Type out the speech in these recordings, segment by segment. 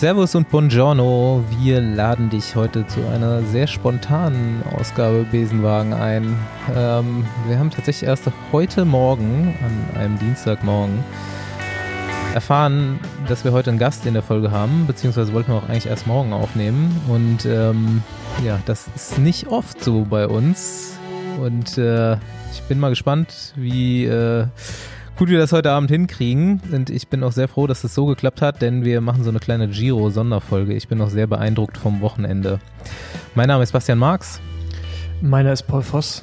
Servus und Buongiorno. Wir laden dich heute zu einer sehr spontanen Ausgabe Besenwagen ein. Ähm, wir haben tatsächlich erst heute Morgen, an einem Dienstagmorgen, erfahren, dass wir heute einen Gast in der Folge haben, beziehungsweise wollten wir auch eigentlich erst morgen aufnehmen. Und ähm, ja, das ist nicht oft so bei uns. Und äh, ich bin mal gespannt, wie äh, gut wir das heute Abend hinkriegen. Und ich bin auch sehr froh, dass es das so geklappt hat, denn wir machen so eine kleine Giro-Sonderfolge. Ich bin auch sehr beeindruckt vom Wochenende. Mein Name ist Bastian Marx. Meiner ist Paul Voss.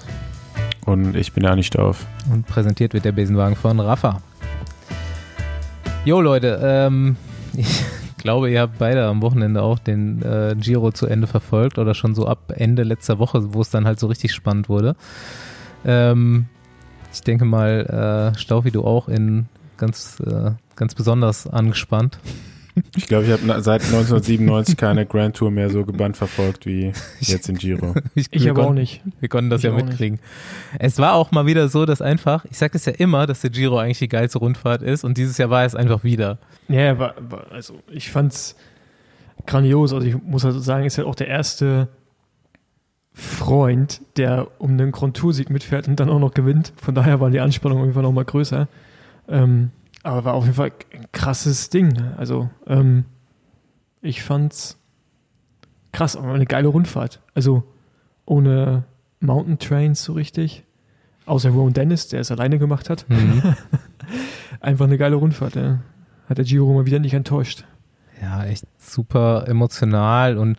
Und ich bin Ani Stauf. Und präsentiert wird der Besenwagen von Rafa. Jo Leute, ähm, ich glaube, ihr habt beide am Wochenende auch den äh, Giro zu Ende verfolgt oder schon so ab Ende letzter Woche, wo es dann halt so richtig spannend wurde. Ähm, ich denke mal, äh, Staufi, du auch in ganz, äh, ganz besonders angespannt. Ich glaube, ich habe seit 1997 keine Grand Tour mehr so gebannt verfolgt wie jetzt in Giro. ich, ich aber auch nicht. Wir konnten das ich ja mitkriegen. Nicht. Es war auch mal wieder so, dass einfach, ich sage es ja immer, dass der Giro eigentlich die geilste Rundfahrt ist und dieses Jahr war es einfach wieder. Ja, war, war, also ich fand's grandios. Also ich muss also sagen, ist ja auch der erste Freund, der um einen Grand Tour-Sieg mitfährt und dann auch noch gewinnt. Von daher war die Anspannung auf jeden Fall noch mal größer. Ähm, aber war auf jeden Fall ein krasses Ding. Ne? Also ähm, ich fand's krass, aber eine geile Rundfahrt. Also ohne Mountain Trains so richtig. Außer Ron Dennis, der es alleine gemacht hat. Mhm. Einfach eine geile Rundfahrt. Ja. Hat der Giro mal wieder nicht enttäuscht. Ja, echt super emotional und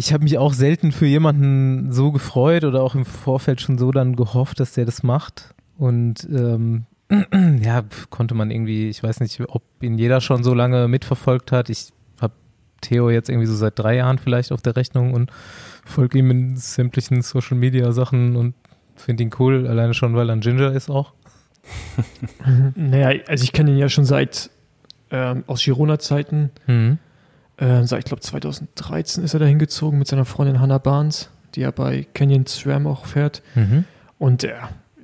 ich habe mich auch selten für jemanden so gefreut oder auch im Vorfeld schon so dann gehofft, dass der das macht. Und ähm, ja, konnte man irgendwie, ich weiß nicht, ob ihn jeder schon so lange mitverfolgt hat. Ich habe Theo jetzt irgendwie so seit drei Jahren vielleicht auf der Rechnung und folge ihm in sämtlichen Social Media Sachen und finde ihn cool, alleine schon, weil er ein Ginger ist auch. naja, also ich kenne ihn ja schon seit ähm, aus Girona-Zeiten. Mhm. Äh, ich glaube 2013 ist er da hingezogen mit seiner Freundin Hannah Barnes, die ja bei Canyon SRAM auch fährt. Mhm. Und äh,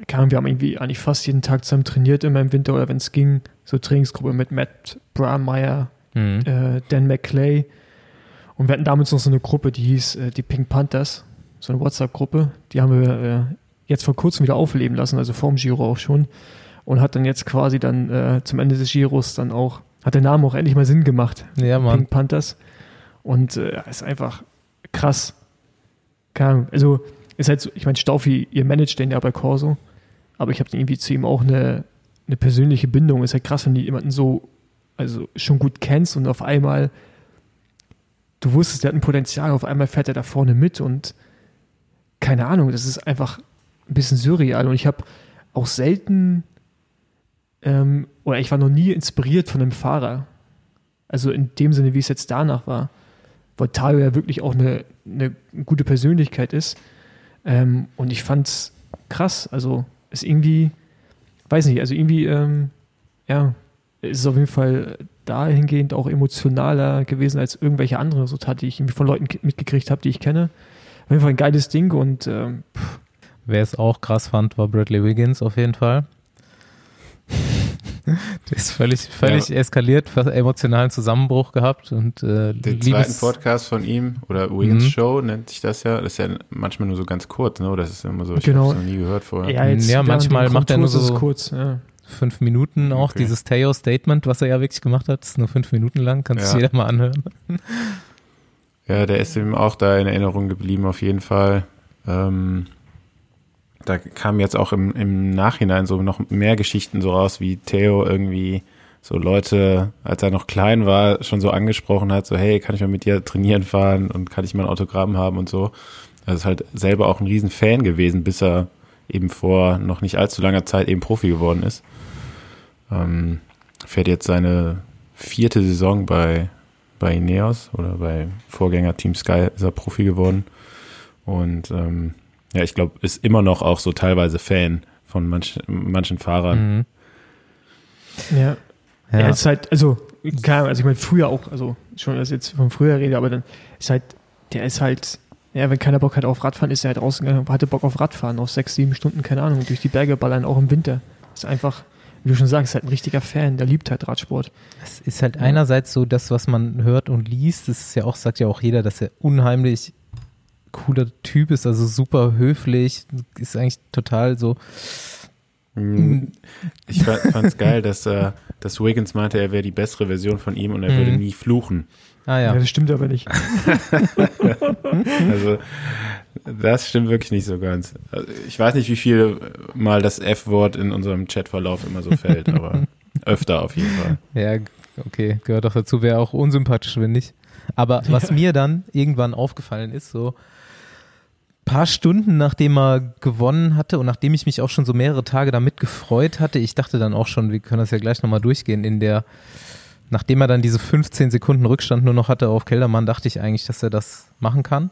kam, wir haben irgendwie eigentlich fast jeden Tag zusammen trainiert, immer im Winter oder wenn es ging, so Trainingsgruppe mit Matt Brahmeyer, mhm. äh, Dan McClay. Und wir hatten damals noch so eine Gruppe, die hieß äh, die Pink Panthers, so eine WhatsApp-Gruppe. Die haben wir äh, jetzt vor kurzem wieder aufleben lassen, also vorm Giro auch schon. Und hat dann jetzt quasi dann äh, zum Ende des Giros dann auch hat der Name auch endlich mal Sinn gemacht. Ja, Mann. Pink Panthers. Und äh, ist einfach krass. Keine Ahnung. Also, ist halt so, ich meine, Staufi, ihr managt den ja bei Corso, aber ich habe irgendwie zu ihm auch eine, eine persönliche Bindung. Ist halt krass, wenn du jemanden so, also schon gut kennst und auf einmal, du wusstest, der hat ein Potenzial, auf einmal fährt er da vorne mit und keine Ahnung, das ist einfach ein bisschen surreal und ich habe auch selten ähm, oder ich war noch nie inspiriert von einem Fahrer. Also in dem Sinne, wie es jetzt danach war. Weil Tayo ja wirklich auch eine, eine gute Persönlichkeit ist. Ähm, und ich fand's krass. Also ist irgendwie, weiß nicht, also irgendwie, ähm, ja, ist es auf jeden Fall dahingehend auch emotionaler gewesen als irgendwelche anderen Resultate, die ich irgendwie von Leuten mitgekriegt habe, die ich kenne. Auf jeden Fall ein geiles Ding und ähm, Wer es auch krass fand, war Bradley Wiggins auf jeden Fall. Der ist völlig, völlig ja. eskaliert, fast emotionalen Zusammenbruch gehabt und äh, den zweiten Podcast von ihm oder Wiggins mhm. Show nennt sich das ja. Das ist ja manchmal nur so ganz kurz, ne? Das ist immer so, ich genau. habe noch nie gehört vorher. Ja, jetzt, ja manchmal macht er nur so kurz, ja. fünf Minuten auch. Okay. Dieses Teo Statement, was er ja wirklich gemacht hat, ist nur fünf Minuten lang, kann sich ja. jeder mal anhören. Ja, der ist ihm auch da in Erinnerung geblieben, auf jeden Fall. Ähm, da kamen jetzt auch im, im Nachhinein so noch mehr Geschichten so raus, wie Theo irgendwie so Leute, als er noch klein war, schon so angesprochen hat, so hey, kann ich mal mit dir trainieren fahren und kann ich mal ein Autogramm haben und so. Er ist halt selber auch ein riesen Fan gewesen, bis er eben vor noch nicht allzu langer Zeit eben Profi geworden ist. Ähm, fährt jetzt seine vierte Saison bei, bei Ineos oder bei Vorgänger Team Sky ist er Profi geworden. Und ähm, ja, ich glaube, ist immer noch auch so teilweise Fan von manch, manchen Fahrern. Mhm. Ja. ja. Er ist halt, also, klar, also ich meine, früher auch, also schon, dass ich jetzt von früher rede, aber dann ist halt, der ist halt, ja, wenn keiner Bock hat auf Radfahren, ist er halt rausgegangen, hatte Bock auf Radfahren, auf sechs, sieben Stunden, keine Ahnung, durch die Berge ballern, auch im Winter. Ist einfach wie du schon sagst, ist halt ein richtiger Fan, der liebt halt Radsport. Es ist halt einerseits so das, was man hört und liest. Das ist ja auch, sagt ja auch jeder, dass er unheimlich cooler Typ ist, also super höflich, ist eigentlich total so. Hm. Ich fand es geil, dass, äh, dass Wiggins meinte, er wäre die bessere Version von ihm und er würde Mhm. nie fluchen. Ah Ja, ja. das stimmt aber nicht. Also das stimmt wirklich nicht so ganz. Also, ich weiß nicht, wie viel mal das F-Wort in unserem Chatverlauf immer so fällt, aber öfter auf jeden Fall. Ja, okay, gehört doch dazu, wäre auch unsympathisch, wenn nicht. Aber was mir dann irgendwann aufgefallen ist, so paar Stunden nachdem er gewonnen hatte und nachdem ich mich auch schon so mehrere Tage damit gefreut hatte, ich dachte dann auch schon, wir können das ja gleich nochmal durchgehen, in der, nachdem er dann diese 15 Sekunden Rückstand nur noch hatte auf Keldermann, dachte ich eigentlich, dass er das machen kann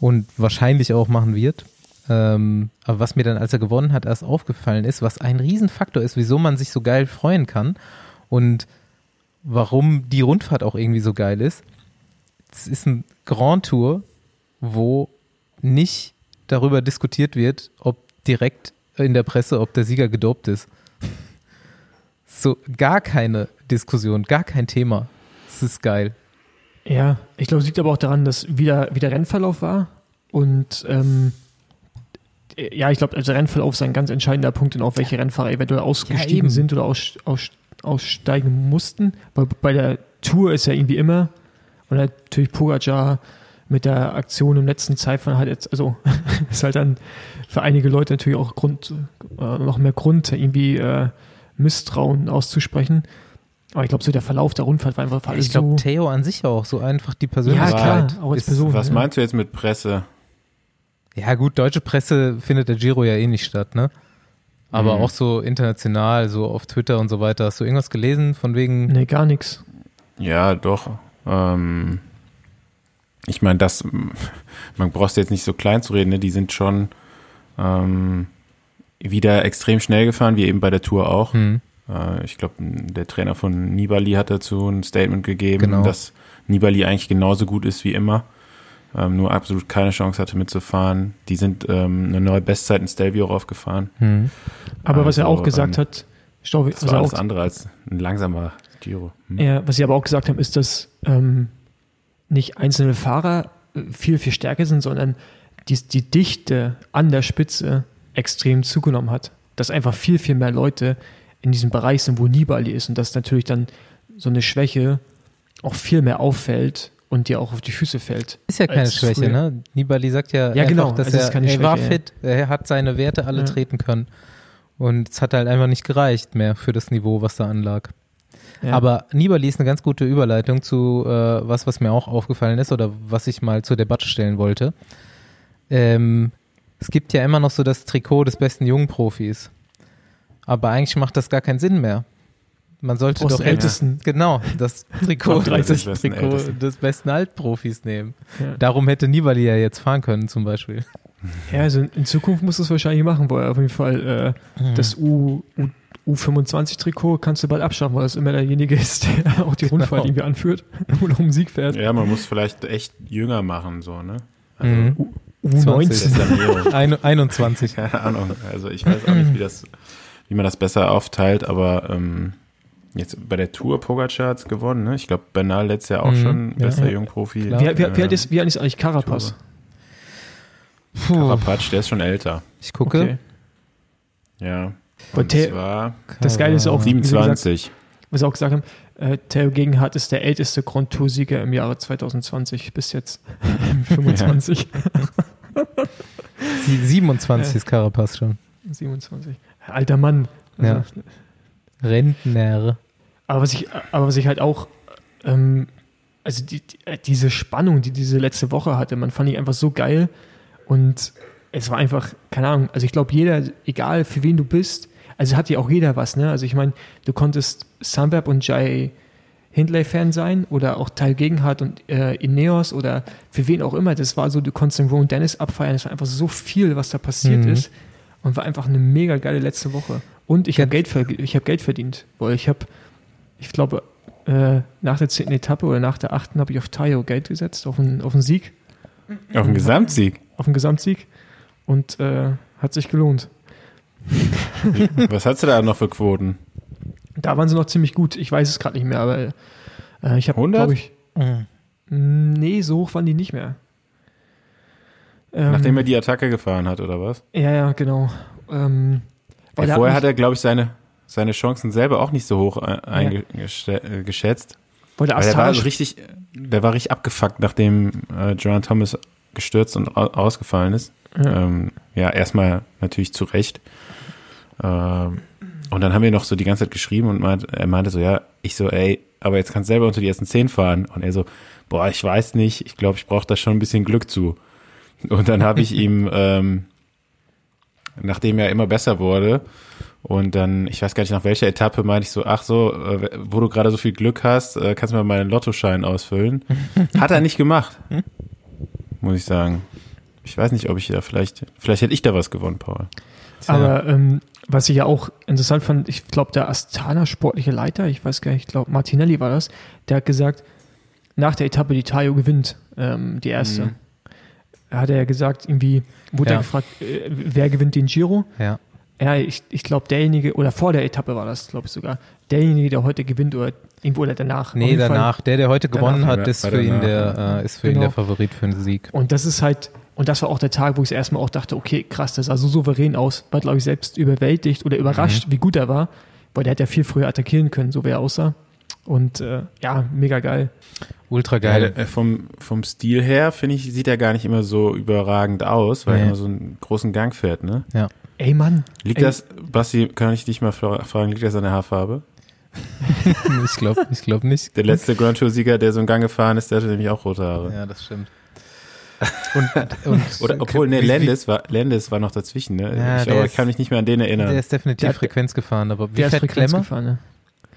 und wahrscheinlich auch machen wird. Ähm, aber was mir dann, als er gewonnen hat, erst aufgefallen ist, was ein Riesenfaktor ist, wieso man sich so geil freuen kann und warum die Rundfahrt auch irgendwie so geil ist. Es ist ein Grand Tour, wo nicht darüber diskutiert wird, ob direkt in der Presse, ob der Sieger gedopt ist. So gar keine Diskussion, gar kein Thema. Es ist geil. Ja, ich glaube, es liegt aber auch daran, dass wieder, wieder Rennverlauf war. Und ähm, ja, ich glaube, also Rennverlauf ist ein ganz entscheidender Punkt und auch welche Rennfahrer eventuell ausgestiegen eben. sind oder aus, aus, aussteigen mussten. Weil bei der Tour ist ja irgendwie immer, und natürlich Pogacar mit der Aktion im letzten Zeitfahren halt jetzt, also ist halt dann für einige Leute natürlich auch Grund, äh, noch mehr Grund, irgendwie äh, Misstrauen auszusprechen. Aber ich glaube, so der Verlauf der Rundfahrt war einfach alles Ich glaube, so. Theo an sich auch, so einfach die Ja, Persönlichkeit. klar, auch als ist- Person. Was ja. meinst du jetzt mit Presse? Ja, gut, deutsche Presse findet der Giro ja eh nicht statt, ne? Aber Mhm. auch so international, so auf Twitter und so weiter. Hast du irgendwas gelesen von wegen? Nee, gar nichts. Ja, doch. Ähm, ich meine, das, man braucht jetzt nicht so klein zu reden, ne? die sind schon ähm, wieder extrem schnell gefahren, wie eben bei der Tour auch. Hm, Äh, ich glaube, der Trainer von Nibali hat dazu ein Statement gegeben, Genau. dass Nibali eigentlich genauso gut ist wie immer, ähm, nur absolut keine Chance hatte mitzufahren. Die sind ähm, eine neue Bestzeit in Stelvio raufgefahren. hm. Aber was er Also, auch gesagt ähm, hat, Stau, Das was, war er alles auch, andere als ein langsamer Giro. Hm? ja, was sie aber auch gesagt haben, ist, dass ähm, nicht einzelne Fahrer äh, viel, viel stärker sind, sondern die, die Dichte an der Spitze extrem zugenommen hat. Dass einfach viel, viel mehr Leute in diesem Bereich sind, wo Nibali ist und dass natürlich dann so eine Schwäche auch viel mehr auffällt und dir auch auf die Füße fällt. Ist ja keine Schwäche, früher. ne? Nibali sagt ja, Ja, einfach, genau, dass es ist er, keine er war Schwäche, ja. fit, er hat seine Werte alle Ja. treten können. Und es hat halt einfach nicht gereicht mehr für das Niveau, was da anlag. Ja. Aber Nibali ist eine ganz gute Überleitung zu äh, was, was mir auch aufgefallen ist oder was ich mal zur Debatte stellen wollte. Ähm, es gibt ja immer noch so das Trikot des besten jungen Profis. Aber eigentlich macht das gar keinen Sinn mehr. Man sollte Aus doch Ältesten. genau das Trikot, Top 30 das besten Trikot Ältesten. des besten Altprofis nehmen. Ja. Darum hätte Nibali ja jetzt fahren können zum Beispiel. Ja, also in Zukunft muss es wahrscheinlich machen, weil auf jeden Fall äh, das U, U, U25-Trikot kannst du bald abschaffen, weil das immer derjenige ist, der auch die Rundfahrt irgendwie anführt und auch um Sieg fährt. Ja, man muss vielleicht echt jünger machen, so, ne? Also, Mhm. U19. Desanierung. Ein, 21. Keine Ahnung. Also ich weiß auch nicht, wie das, wie man das besser aufteilt, aber ähm, jetzt bei der Tour Pogacar hat's gewonnen, ne? Ich glaube, Bernal letztes Jahr auch Mhm, schon ja. bester Ja. Jungprofi. Klar. Wie, wie, wie, Äh, alt ist, wie alt ist eigentlich Carapaz? Carapaz, der ist schon älter. ich gucke. Okay. Ja. Und The- zwar Das Geile ist auch, wie gesagt, 27. was auch gesagt haben, äh, Theo Gegenhardt ist der älteste Grand Tour-Sieger im Jahre 2020 bis jetzt. 25, Sie- 27 Ja. ist Carapaz schon. 27. Alter Mann. Also, Ja. Rentner. Aber was ich, aber was ich halt auch, ähm, also die, die, äh, diese Spannung, die diese letzte Woche hatte, man fand ich einfach so geil und es war einfach, keine Ahnung, also ich glaube jeder, egal für wen du bist, also hat ja auch jeder was, ne? Also ich meine, du konntest Sunweb und Jay Hindley-Fan sein oder auch Teil Gegenhardt und äh, Ineos oder für wen auch immer. Das war so, du konntest den Rowan Dennis abfeiern. Es war einfach so viel, was da passiert Mhm. ist und war einfach eine mega geile letzte Woche. Und ich habe. Geld, ver ich hab Geld verdient, weil ich habe, ich glaube, äh, nach der zehnten Etappe oder nach der achten habe ich auf Tayo Geld gesetzt, auf einen, auf einen Sieg, Auf den Gesamtsieg. auf einen Gesamtsieg und äh, hat sich gelohnt. Was hast du da noch für Quoten? Da waren sie noch ziemlich gut. Ich weiß es gerade nicht mehr, aber äh, ich habe, 100? glaube ich, Mhm. nee, so hoch waren die nicht mehr. Ähm, Nachdem er die Attacke gefahren hat, oder was? Ja, ja, genau. Ähm, weil Ja, vorher hat hat er, glaube ich, seine, seine Chancen selber auch nicht so hoch äh, eingeschätzt. geschätzt. weil der Weil der war richtig, der war richtig abgefuckt, nachdem äh, Joan Thomas gestürzt und au- ausgefallen ist. Ja. Ähm, ja, erstmal natürlich zu Recht. Ähm, und dann haben wir noch so die ganze Zeit geschrieben und meint, er meinte so, ja, ich so, ey, aber jetzt kannst du selber unter die ersten zehn fahren. Und er so, boah, ich weiß nicht, ich glaube, ich brauche da schon ein bisschen Glück zu. Und dann habe ich ihm, ähm, nachdem er immer besser wurde, und dann, ich weiß gar nicht nach welcher Etappe, meinte ich so, ach so, äh, wo du gerade so viel Glück hast, äh, kannst du mal meinen Lottoschein ausfüllen. Hat er nicht gemacht, muss ich sagen. Ich weiß nicht, ob ich da vielleicht, vielleicht hätte ich da was gewonnen, Paul. Aber ähm, was ich ja auch interessant fand, ich glaube, der Astana sportliche Leiter, ich weiß gar nicht, ich glaube, Martinelli war das, der hat gesagt, nach der Etappe, die Tayo gewinnt, ähm, die erste, Mhm. hat er ja gesagt, irgendwie, wurde Ja. er gefragt, äh, wer gewinnt den Giro? Ja. Ja, ich, ich glaube, derjenige, oder vor der Etappe war das, glaube ich sogar, derjenige, der heute gewinnt oder irgendwo oder danach. Nee, jeden Fall. danach. Der, der heute gewonnen Danach. hat, ist War für ihn danach, der, äh, ist für ihn Genau. der Favorit für den Sieg. Und das ist halt, und das war auch der Tag, wo ich erstmal auch dachte, okay, krass, das sah so souverän aus. War, glaube ich, selbst überwältigt oder überrascht, Mhm. wie gut er war, weil der hätte ja viel früher attackieren können, so wie er aussah. Und äh, ja, mega geil. Ultra Geil. geil. Äh, vom, vom Stil her, finde ich, sieht er gar nicht immer so überragend aus, weil Nee. er immer so einen großen Gang fährt, ne? Ey, Mann. Liegt Ey. das, Basti, kann ich dich mal fra- fragen, liegt das an der Haarfarbe? ich glaube ich glaub nicht. Der letzte Grand Tour-Sieger, der so einen Gang gefahren ist, der hatte nämlich auch rote Haare. Ja, das stimmt. Und, und Oder, obwohl, ne, Landis war, Landis war noch dazwischen, ne? Ja, ich aber ist- kann mich nicht mehr an den erinnern. Der ist definitiv Der hat- Frequenz gefahren, aber wie fährt Klemmer? gefahren, ne?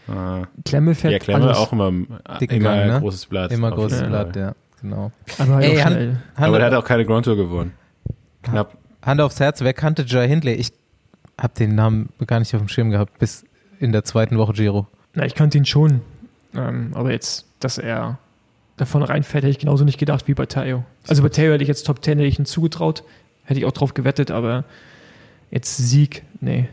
Ah. Klemme fährt Ja, Klemme alles. auch immer, Dicken immer Gang, ne? großes Blatt. Immer großes jeden Blatt, ja, genau. Aber halt Ey, auch Han- schnell. Aber Hand, der hat auch keine Grand Tour gewonnen. Knapp. Hand aufs Herz, wer kannte Jai Hindley? Ich habe den Namen gar nicht auf dem Schirm gehabt, bis in der zweiten Woche Giro. Na, ich kannte ihn schon. Ähm, aber jetzt, dass er davon reinfährt, hätte ich genauso nicht gedacht wie bei Tayo. Also bei Tayo hätte ich jetzt Top 10 hätte ich ihn zugetraut. Hätte ich auch drauf gewettet, aber jetzt Sieg, nee.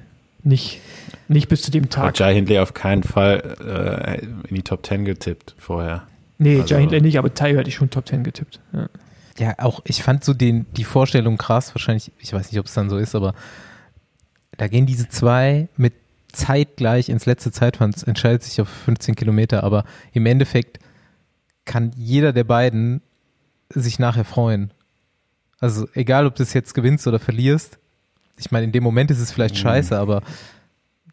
Nicht, nicht bis zu dem Aber Tag. Jai Hindley auf keinen Fall äh, in die Top 10 getippt vorher. Nee, also- Jai Hindley nicht, aber Tayo hätte ich schon Top 10 getippt. Ja. Ja, auch ich fand so den, die Vorstellung krass, wahrscheinlich, ich weiß nicht, ob es dann so ist, aber da gehen diese zwei mit zeitgleich ins letzte Zeitfahren, es entscheidet sich auf 15 Kilometer, aber im Endeffekt kann jeder der beiden sich nachher freuen. Also egal, ob du es jetzt gewinnst oder verlierst. Ich meine, in dem Moment ist es vielleicht Mhm. scheiße, aber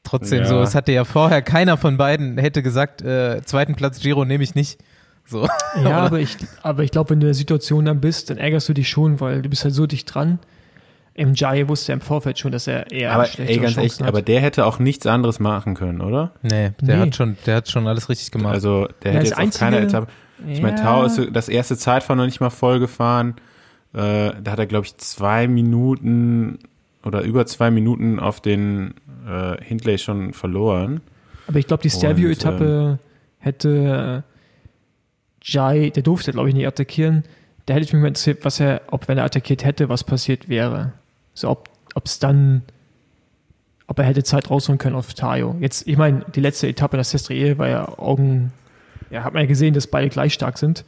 trotzdem Ja. so, es hatte ja vorher keiner von beiden hätte gesagt, äh, zweiten Platz Giro nehme ich nicht. So. Ja, aber ich, aber ich glaube, wenn du in der Situation dann bist, dann ärgerst du dich schon, weil du bist halt so dicht dran. Im Jai wusste er im Vorfeld schon, dass er eher aber ey, ganz Chancen echt, hat. aber der hätte auch nichts anderes machen können, oder? Nee, der Nee. hat schon, der hat schon alles richtig gemacht. Also der Ja, hätte jetzt keiner Einzige- Etappe. Ich meine, Tau ist das erste Zeitfahren noch nicht mal voll gefahren. Äh, da hat er, glaube ich, zwei Minuten oder über zwei Minuten auf den äh, Hindley schon verloren. Aber ich glaube, die Stelvio-Etappe hätte äh, Jai, der durfte, glaube ich, nicht attackieren. Da hätte ich mich mal interessiert, was er, ob wenn er attackiert hätte, was passiert wäre. So, ob es dann, ob er hätte Zeit rausholen können auf Tayo. Jetzt, ich meine, die letzte Etappe das Sestriere war ja Augen, ja, hat man ja gesehen, dass beide gleich stark sind.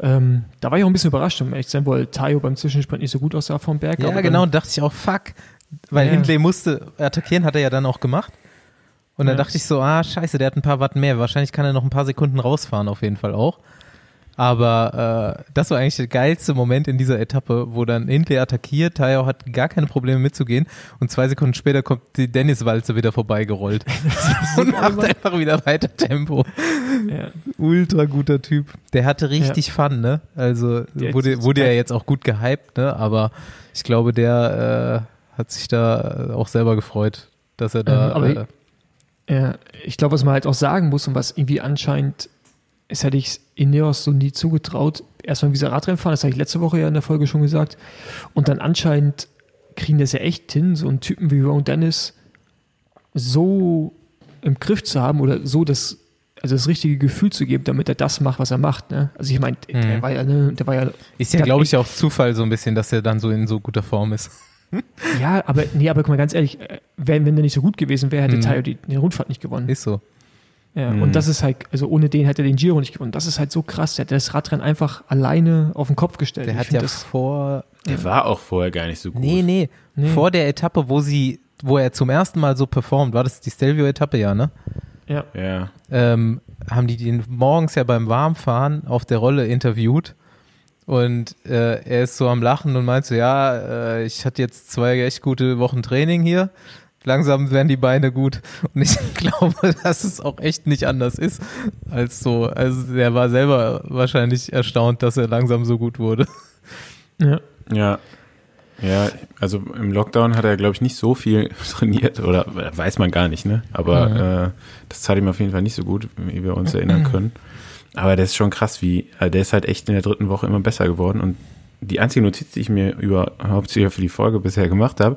Ähm, da war ich auch ein bisschen überrascht, um ehrlich zu sein, weil Tayo beim Zwischensprint nicht so gut aussah vom Berg. ja, aber genau, Dann, dachte ich auch, fuck. Weil Ja. Hindley musste attackieren, hat er ja dann auch gemacht. Und dann Ja. dachte ich so, ah, scheiße, der hat ein paar Watt mehr. Wahrscheinlich kann er noch ein paar Sekunden rausfahren, auf jeden Fall auch. Aber äh, das war eigentlich der geilste Moment in dieser Etappe, wo dann Hindley attackiert, Tayo hat gar keine Probleme mitzugehen und zwei Sekunden später kommt die Dennis-Walze wieder vorbeigerollt und macht einfach wieder weiter Tempo. Ja. Ultra guter Typ. Der hatte richtig Fun, ne? Also Der wurde, wurde ja jetzt auch gut gehypt, ne? Aber ich glaube, der äh, hat sich da äh, auch selber gefreut, dass er da. Ähm, aber äh, Ja, ich glaube, was man halt auch sagen muss und was irgendwie anscheinend, es hätte ich Ineos so nie zugetraut, erstmal wie sie Radrennen fahren, das habe ich letzte Woche ja in der Folge schon gesagt, und dann anscheinend kriegen das ja echt hin, so einen Typen wie Ron Dennis so im Griff zu haben oder so das, also das richtige Gefühl zu geben, damit er das macht, was er macht. Ne? Also ich meine, der Mhm. war ja, ne, der war ja, ist ja, der glaube ich, auch Zufall so ein bisschen, dass er dann so in so guter Form ist. Ja, aber, nee, aber guck mal, ganz ehrlich, äh, wenn, wenn der nicht so gut gewesen wäre, hätte Mhm. Tayo die, die Rundfahrt nicht gewonnen. Ist so. Ja, Mhm. Und das ist halt, also ohne den hätte er den Giro nicht gewonnen. Das ist halt so krass. Der hat das Radrennen einfach alleine auf den Kopf gestellt. Der Ich hat ja das, vor. Der war auch vorher gar nicht so gut. Nee, nee, Nee. Vor der Etappe, wo sie, wo er zum ersten Mal so performt, war das die Stelvio-Etappe, ja, ne? Ja. Ja. ähm, haben die den morgens ja beim Warmfahren auf der Rolle interviewt und äh, er ist so am Lachen und meint so, ja, äh, ich hatte jetzt zwei echt gute Wochen Training hier, langsam werden die Beine gut und ich glaube, dass es auch echt nicht anders ist als so, also er war selber wahrscheinlich erstaunt, dass er langsam so gut wurde. ja. Ja. Ja, also im Lockdown hat er, glaube ich, nicht so viel trainiert oder weiß man gar nicht, ne? Aber Mhm. äh, das tat ihm auf jeden Fall nicht so gut, wie wir uns erinnern können. Aber der ist schon krass, wie, äh, der ist halt echt in der dritten Woche immer besser geworden. Und die einzige Notiz, die ich mir überhaupt hier für die Folge bisher gemacht habe,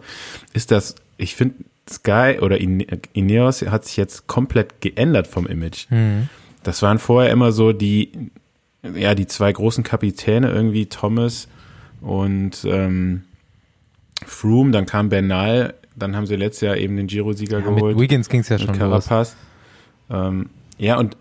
ist, dass ich finde, Sky oder Ine- Ineos hat sich jetzt komplett geändert vom Image. Das waren vorher immer so die, ja, die zwei großen Kapitäne irgendwie, Thomas und ähm, Froome, dann kam Bernal, dann haben sie letztes Jahr eben den Giro-Sieger Ja, mit geholt. Wiggins ging es ja mit schon. Carapaz. Ähm, ja, und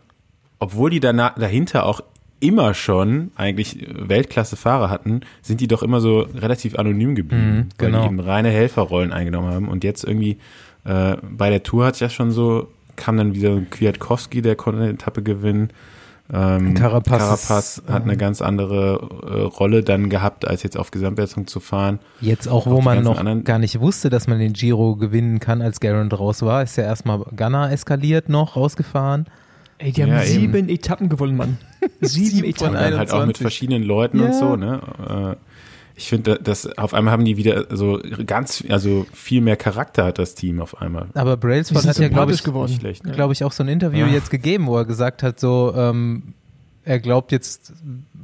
obwohl die danach, dahinter auch immer schon eigentlich Weltklasse-Fahrer hatten, sind die doch immer so relativ anonym geblieben, Mhm, weil genau. die eben reine Helferrollen eingenommen haben. Und jetzt irgendwie äh, bei der Tour hat es ja schon so, kam dann wieder Kwiatkowski, der konnte eine Etappe gewinnen. Ähm, Carapaz Carapaz ist, hat eine ähm, ganz andere äh, Rolle dann gehabt, als jetzt auf Gesamtwertung zu fahren. Jetzt auch, Auch wo die man noch anderen- gar nicht wusste, dass man den Giro gewinnen kann, als Garant raus war, ist ja erstmal Gunnar eskaliert noch, rausgefahren. Ey, die haben Ja, eben. sieben Etappen gewonnen, Mann. Sieben, Sieben Etappen. von Und dann halt auch mit 21. verschiedenen Leuten Ja. und so, ne? Ich finde, dass auf einmal haben die wieder so ganz, also viel mehr Charakter hat das Team auf einmal. Aber Brailsford hat ja, glaube ich, geworden. Nicht schlecht. glaube ich, auch so ein Interview Ja. jetzt gegeben, wo er gesagt hat, so, ähm, er glaubt jetzt,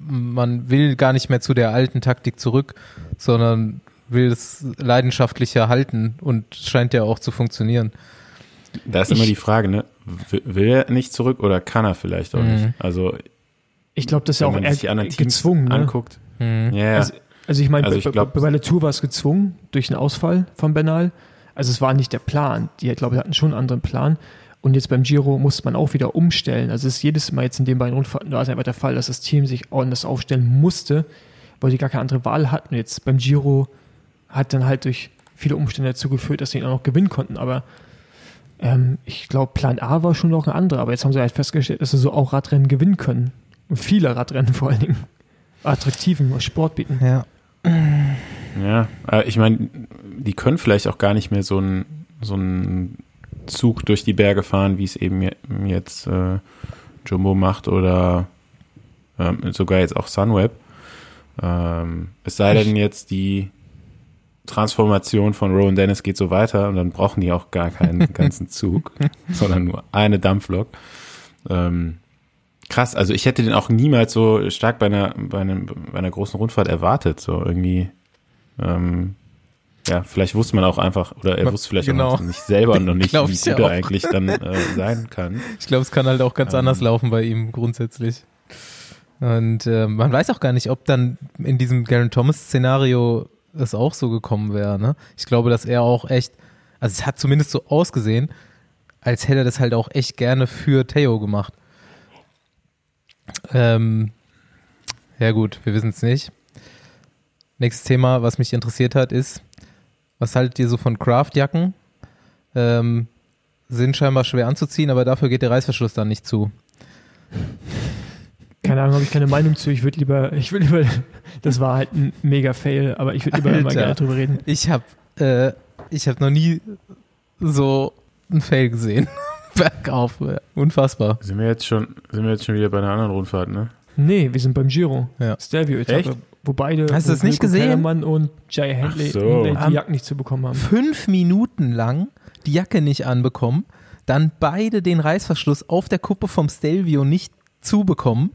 man will gar nicht mehr zu der alten Taktik zurück, sondern will es leidenschaftlicher halten und scheint ja auch zu funktionieren. Da ist immer Ich- die Frage, ne? Will- er nicht zurück oder kann er vielleicht auch Mhm. nicht? Also, Ich glaube, das ist ja wenn auch man eher sich die anderen Teams gezwungen. Ne? anguckt. Mhm. Ja, ja. Also, also ich meine, Also ich bei- glaub- bei, bei der Tour war es gezwungen durch einen Ausfall von Bernal. Also es war nicht der Plan. Die, glaube ich, hatten schon einen anderen Plan. Und jetzt beim Giro musste man auch wieder umstellen. Also es ist jedes Mal jetzt in den beiden Rundfahrten, da ist einfach der Fall, dass das Team sich anders aufstellen musste, weil die gar keine andere Wahl hatten. Jetzt beim Giro hat dann halt durch viele Umstände dazu geführt, dass sie ihn auch noch gewinnen konnten. Aber ähm, ich glaube, Plan A war schon noch ein anderer. Aber jetzt haben sie halt festgestellt, dass sie so auch Radrennen gewinnen können. Und viele Radrennen vor allen Dingen. Attraktiven Sport bieten. Ja. Ja, äh, ich meine, die können vielleicht auch gar nicht mehr so einen so einen Zug durch die Berge fahren, wie es eben je- jetzt äh, Jumbo macht oder ähm, sogar jetzt auch Sunweb. Ähm, es sei denn jetzt die Transformation von Rowan Dennis geht so weiter und dann brauchen die auch gar keinen ganzen Zug, sondern nur eine Dampflok. Ähm, krass, also ich hätte den auch niemals so stark bei einer, bei, einem, bei einer großen Rundfahrt erwartet, so irgendwie. Ähm, ja, vielleicht wusste man auch einfach, oder er wusste vielleicht genau. auch nicht selber noch nicht, wie gut ja er eigentlich dann äh, sein kann. Ich glaube, es kann halt auch ganz Ähm. anders laufen bei ihm grundsätzlich. Und äh, man weiß auch gar nicht, ob dann in diesem Garen Thomas-Szenario es auch so gekommen wäre. Ne? Ich glaube, dass er auch echt, also es hat zumindest so ausgesehen, als hätte er das halt auch echt gerne für Theo gemacht. Ähm, ja gut, wir wissen es nicht. Nächstes Thema, was mich interessiert hat, ist, was haltet ihr so von Craftjacken? Ähm, sind scheinbar schwer anzuziehen, aber dafür geht der Reißverschluss dann nicht zu. Keine Ahnung, habe ich keine Meinung zu. Ich würde lieber, ich würde lieber, das war halt ein mega Fail, aber ich würde lieber mal Alter. gerne drüber reden. Ich habe äh, ich hab noch nie so einen Fail gesehen. Bergauf. Unfassbar. Sind wir jetzt schon, sind wir jetzt schon wieder bei einer anderen Rundfahrt, ne? Nee, wir sind beim Giro. Ja. Stelvio-Etappe. Echt? Wo beide, Hast du wo das nicht gesehen? Kellermann und Jay Handley, so. Die Jacken nicht zu bekommen haben. Fünf Minuten lang die Jacke nicht anbekommen, dann beide den Reißverschluss auf der Kuppe vom Stelvio nicht zubekommen.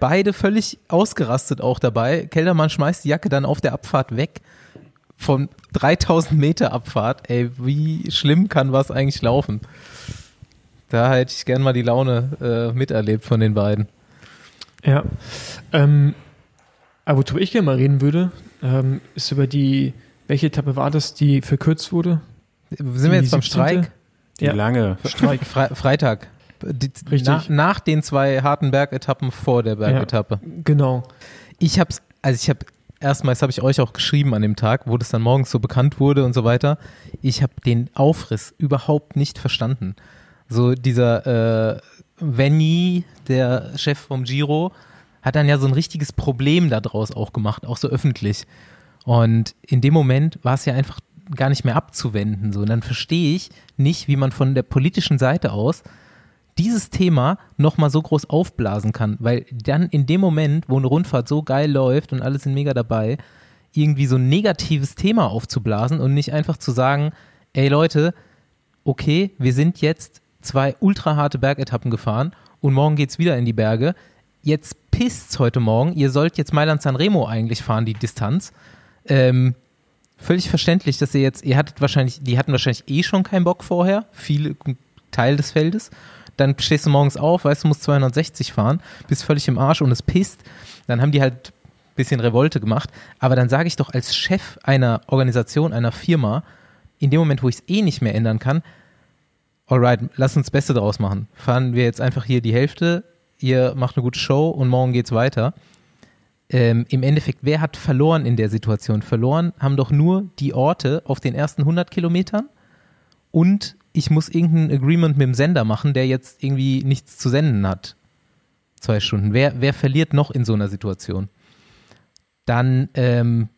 Beide völlig ausgerastet auch dabei. Keldermann schmeißt die Jacke dann auf der Abfahrt weg. Von 3000 Meter Abfahrt. Ey, wie schlimm kann was eigentlich laufen? Da hätte ich gern mal die Laune äh, miterlebt von den beiden. Ja. Ähm, aber worüber ich gerne mal reden würde, ähm, ist über die welche Etappe war das, die verkürzt wurde? Sind wir jetzt beim Streik? Die ja. lange. Streik. Fre Freitag. Die, Richtig. Na, nach den zwei harten Bergetappen vor der Bergetappe. Ja, genau. Ich hab's, also ich habe erstmals habe ich euch auch geschrieben an dem Tag, wo das dann morgens so bekannt wurde und so weiter. Ich habe den Aufriss überhaupt nicht verstanden. So dieser äh, Venny, der Chef vom Giro, hat dann ja so ein richtiges Problem daraus auch gemacht, auch so öffentlich. Und in dem Moment war es ja einfach gar nicht mehr abzuwenden. So. Und dann verstehe ich nicht, wie man von der politischen Seite aus dieses Thema nochmal so groß aufblasen kann, weil dann in dem Moment, wo eine Rundfahrt so geil läuft und alle sind mega dabei, irgendwie so ein negatives Thema aufzublasen und nicht einfach zu sagen, ey Leute, okay, wir sind jetzt zwei ultra harte Bergetappen gefahren und morgen geht's wieder in die Berge. Jetzt pisst's heute Morgen, ihr sollt jetzt Mailand San Remo eigentlich fahren, die Distanz. Ähm, völlig verständlich, dass ihr jetzt, ihr hattet wahrscheinlich, die hatten wahrscheinlich eh schon keinen Bock vorher, viele Teil des Feldes dann stehst du morgens auf, weißt du, musst 260 fahren, bist völlig im Arsch und es pisst. Dann haben die halt ein bisschen Revolte gemacht. Aber dann sage ich doch als Chef einer Organisation, einer Firma, in dem Moment, wo ich es eh nicht mehr ändern kann, alright, lass uns das Beste draus machen. Fahren wir jetzt einfach hier die Hälfte, ihr macht eine gute Show und morgen geht's weiter. Ähm, Im Endeffekt, wer hat verloren in der Situation? Verloren haben doch nur die Orte auf den ersten 100 Kilometern und ich muss irgendein Agreement mit dem Sender machen, der jetzt irgendwie nichts zu senden hat. Zwei Stunden. Wer, wer verliert noch in so einer Situation? Dann, ähm,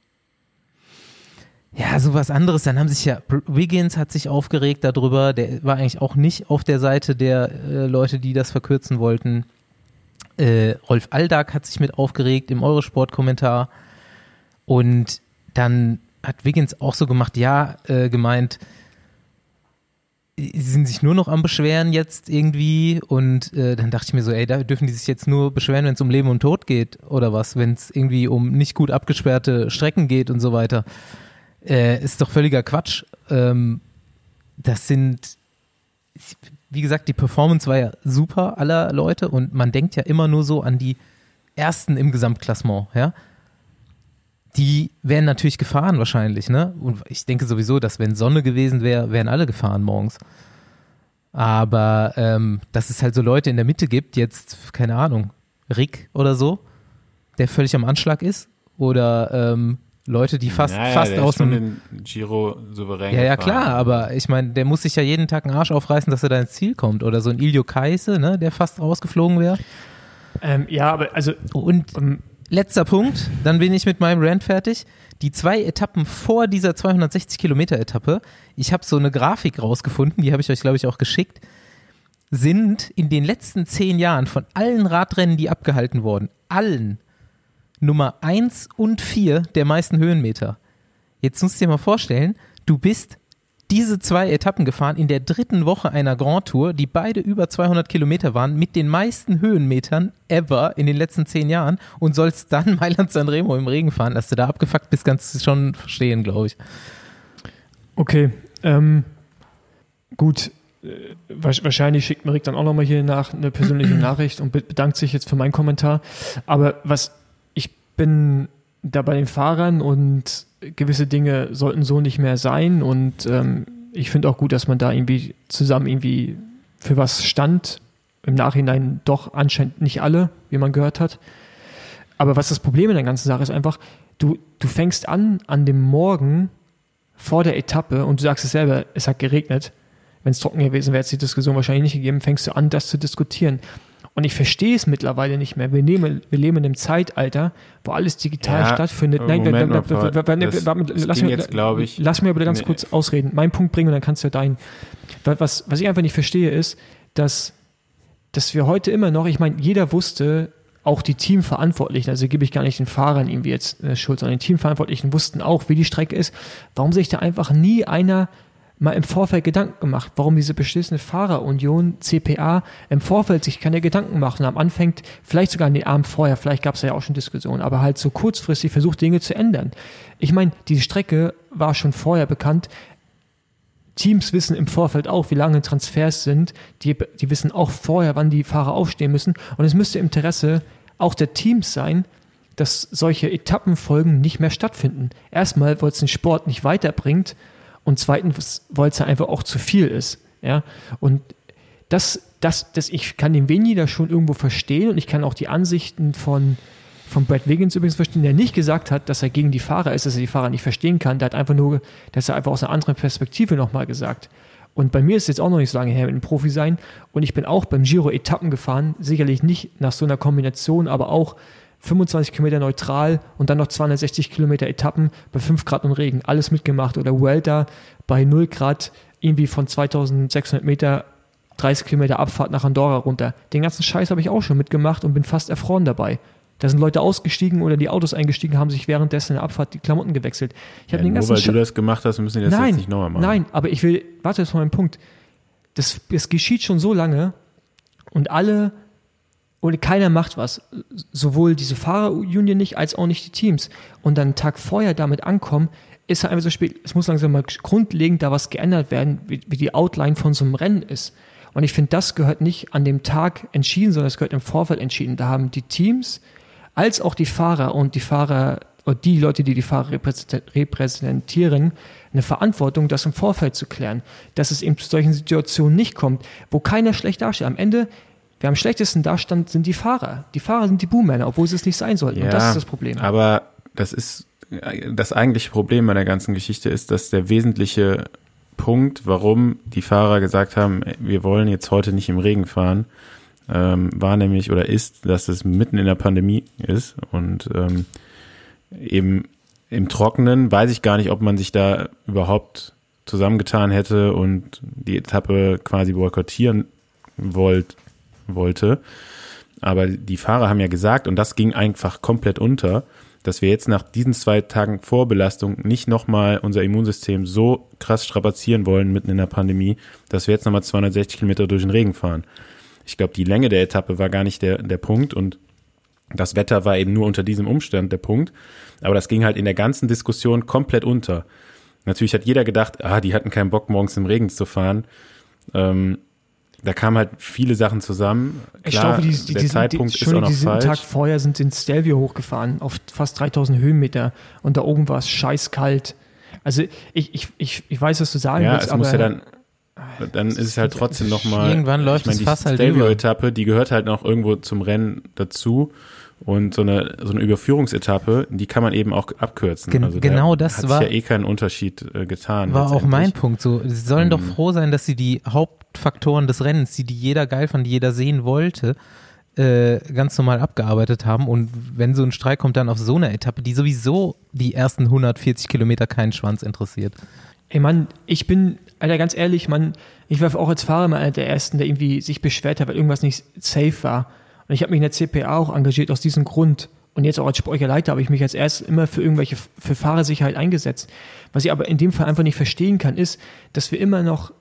ja, sowas anderes. Dann haben sich ja, Wiggins hat sich aufgeregt darüber. Der war eigentlich auch nicht auf der Seite der äh, Leute, die das verkürzen wollten. Äh, Rolf Aldag hat sich mit aufgeregt im Eurosport-Kommentar. Und dann hat Wiggins auch so gemacht, ja, äh, gemeint, sie sind sich nur noch am Beschweren jetzt irgendwie und äh, dann dachte ich mir so, ey, da dürfen die sich jetzt nur beschweren, wenn es um Leben und Tod geht oder was, wenn es irgendwie um nicht gut abgesperrte Strecken geht und so weiter. Äh, ist doch völliger Quatsch. Ähm, das sind, wie gesagt, die Performance war ja super aller Leute und man denkt ja immer nur so an die Ersten im Gesamtklassement, ja die wären natürlich gefahren wahrscheinlich, ne? Und ich denke sowieso, dass wenn Sonne gewesen wäre, wären alle gefahren morgens. Aber ähm, dass es halt so Leute in der Mitte gibt, jetzt, keine Ahnung, Rick oder so, der völlig am Anschlag ist, oder ähm, Leute, die fast, naja, fast aus dem Giro souverän. Ja, ja, klar, aber ich meine, der muss sich ja jeden Tag einen Arsch aufreißen, dass er da ins Ziel kommt. Oder so ein Ilio Kaise, ne, der fast rausgeflogen wäre. Ähm, ja, aber also. Und ähm, letzter Punkt, dann bin ich mit meinem Rant fertig. Die zwei Etappen vor dieser 260 Kilometer Etappe, ich habe so eine Grafik rausgefunden, die habe ich euch, glaube ich, auch geschickt, sind in den letzten zehn Jahren von allen Radrennen, die abgehalten wurden, allen Nummer eins und vier der meisten Höhenmeter. Jetzt musst du dir mal vorstellen, du bist diese zwei Etappen gefahren in der dritten Woche einer Grand Tour, die beide über 200 Kilometer waren, mit den meisten Höhenmetern ever in den letzten zehn Jahren und sollst dann Mailand Sanremo im Regen fahren. Dass du da abgefuckt bist, kannst du schon verstehen, glaube ich. Okay, ähm, gut. Äh, wahrscheinlich schickt Mirik dann auch nochmal hier nach eine persönliche Nachricht und bedankt sich jetzt für meinen Kommentar. Aber was bin da bei den Fahrern und gewisse Dinge sollten so nicht mehr sein und ähm, ich finde auch gut, dass man da irgendwie zusammen irgendwie für was stand. Im Nachhinein doch anscheinend nicht alle, wie man gehört hat. Aber was das Problem in der ganzen Sache ist einfach, du, du fängst an an dem Morgen vor der Etappe und du sagst es selber, es hat geregnet. Wenn es trocken gewesen wäre, hätte es die Diskussion wahrscheinlich nicht gegeben, fängst du an, das zu diskutieren. Und ich verstehe es mittlerweile nicht mehr. Wir, nehmen, wir leben in einem Zeitalter, wo alles digital ja, stattfindet. Nein, Moment lass, mir, jetzt, ich, lass mir aber ganz nee. kurz ausreden. Meinen Punkt bringen und dann kannst du deinen. Was, was ich einfach nicht verstehe, ist, dass, dass wir heute immer noch, ich meine, jeder wusste, auch die Teamverantwortlichen, also gebe ich gar nicht den Fahrern irgendwie jetzt äh, Schuld, sondern die Teamverantwortlichen wussten auch, wie die Strecke ist. Warum sich da einfach nie einer mal im Vorfeld Gedanken gemacht, warum diese beschlissene Fahrerunion, CPA, im Vorfeld sich keine Gedanken macht und am Anfang, vielleicht sogar an den Abend vorher, vielleicht gab es ja auch schon Diskussionen, aber halt so kurzfristig versucht, Dinge zu ändern. Ich meine, die Strecke war schon vorher bekannt. Teams wissen im Vorfeld auch, wie lange Transfers sind. Die, die wissen auch vorher, wann die Fahrer aufstehen müssen. Und es müsste im Interesse auch der Teams sein, dass solche Etappenfolgen nicht mehr stattfinden. Erstmal, weil es den Sport nicht weiterbringt und zweitens, weil es einfach auch zu viel ist. Ja, und das, das, das, ich kann den Vinny da schon irgendwo verstehen und ich kann auch die Ansichten von, von Brad Wiggins übrigens verstehen, der nicht gesagt hat, dass er gegen die Fahrer ist, dass er die Fahrer nicht verstehen kann. Der hat einfach nur, dass er einfach aus einer anderen Perspektive nochmal gesagt. Und bei mir ist es jetzt auch noch nicht so lange her mit dem Profi sein. Und ich bin auch beim Giro Etappen gefahren. Sicherlich nicht nach so einer Kombination, aber auch 25 Kilometer neutral und dann noch 260 Kilometer Etappen bei 5 Grad und Regen. Alles mitgemacht. Oder Welter bei 0 Grad irgendwie von 2600 Meter 30 Kilometer Abfahrt nach Andorra runter. Den ganzen Scheiß habe ich auch schon mitgemacht und bin fast erfroren dabei. Da sind Leute ausgestiegen oder die Autos eingestiegen, haben sich währenddessen in der Abfahrt die Klamotten gewechselt. Ich ja, den ganzen nur weil du das gemacht hast, müssen die das nein, jetzt nicht nochmal machen. Nein, aber ich will, warte jetzt mal einen Punkt. Das, das geschieht schon so lange und alle oder keiner macht was. Sowohl diese Fahrerunion nicht als auch nicht die Teams. Und dann einen Tag vorher damit ankommen, ist halt einfach so spät. Es muss langsam mal grundlegend da was geändert werden, wie, wie die Outline von so einem Rennen ist. Und ich finde, das gehört nicht an dem Tag entschieden, sondern es gehört im Vorfeld entschieden. Da haben die Teams als auch die Fahrer und die Fahrer und die Leute, die die Fahrer repräsentieren, eine Verantwortung, das im Vorfeld zu klären, dass es eben zu solchen Situationen nicht kommt, wo keiner schlecht dasteht. Am Ende, wer am schlechtesten dastand, sind die Fahrer. Die Fahrer sind die Buhmänner, obwohl sie es nicht sein sollten. Ja, und das ist das Problem. Aber das ist das eigentliche Problem bei der ganzen Geschichte ist, dass der wesentliche Punkt, warum die Fahrer gesagt haben, wir wollen jetzt heute nicht im Regen fahren, ähm, war nämlich oder ist, dass es mitten in der Pandemie ist und ähm, eben im Trockenen weiß ich gar nicht, ob man sich da überhaupt zusammengetan hätte und die Etappe quasi boykottieren wollt, wollte. Aber die Fahrer haben ja gesagt, und das ging einfach komplett unter, dass wir jetzt nach diesen zwei Tagen Vorbelastung nicht nochmal unser Immunsystem so krass strapazieren wollen mitten in der Pandemie, dass wir jetzt nochmal 260 Kilometer durch den Regen fahren. Ich glaube, die Länge der Etappe war gar nicht der, der Punkt und das Wetter war eben nur unter diesem Umstand der Punkt. Aber das ging halt in der ganzen Diskussion komplett unter. Natürlich hat jeder gedacht, ah, die hatten keinen Bock, morgens im Regen zu fahren. Ähm, da kamen halt viele Sachen zusammen. Klar, ich glaube, die, die, der diesen, Zeitpunkt die, ist auch noch diesen falsch. Tag vorher sind in Stelvio hochgefahren, auf fast 3000 Höhenmeter. Und da oben war es scheißkalt. Also ich, ich, ich, ich weiß, was du sagen ja, willst, es muss ja dann dann ist es halt trotzdem nochmal. Irgendwann läuft ich mein, es fast halt über. etappe die gehört halt noch irgendwo zum Rennen dazu. Und so eine, so eine Überführungsetappe, die kann man eben auch abkürzen. Gen also genau das hat war. Hat ja eh keinen Unterschied äh, getan. War auch mein Punkt. So, sie sollen ähm, doch froh sein, dass sie die Hauptfaktoren des Rennens, die, die jeder geil fand, die jeder sehen wollte, äh, ganz normal abgearbeitet haben. Und wenn so ein Streik kommt, dann auf so eine Etappe, die sowieso die ersten 140 Kilometer keinen Schwanz interessiert. Ey Mann, ich bin, Alter, ganz ehrlich, Mann, ich war auch als Fahrer mal einer der Ersten, der irgendwie sich beschwert hat, weil irgendwas nicht safe war. Und ich habe mich in der CPA auch engagiert aus diesem Grund. Und jetzt auch als Sportleiter habe ich mich als erstes immer für irgendwelche, für Fahrersicherheit eingesetzt. Was ich aber in dem Fall einfach nicht verstehen kann, ist, dass wir immer noch,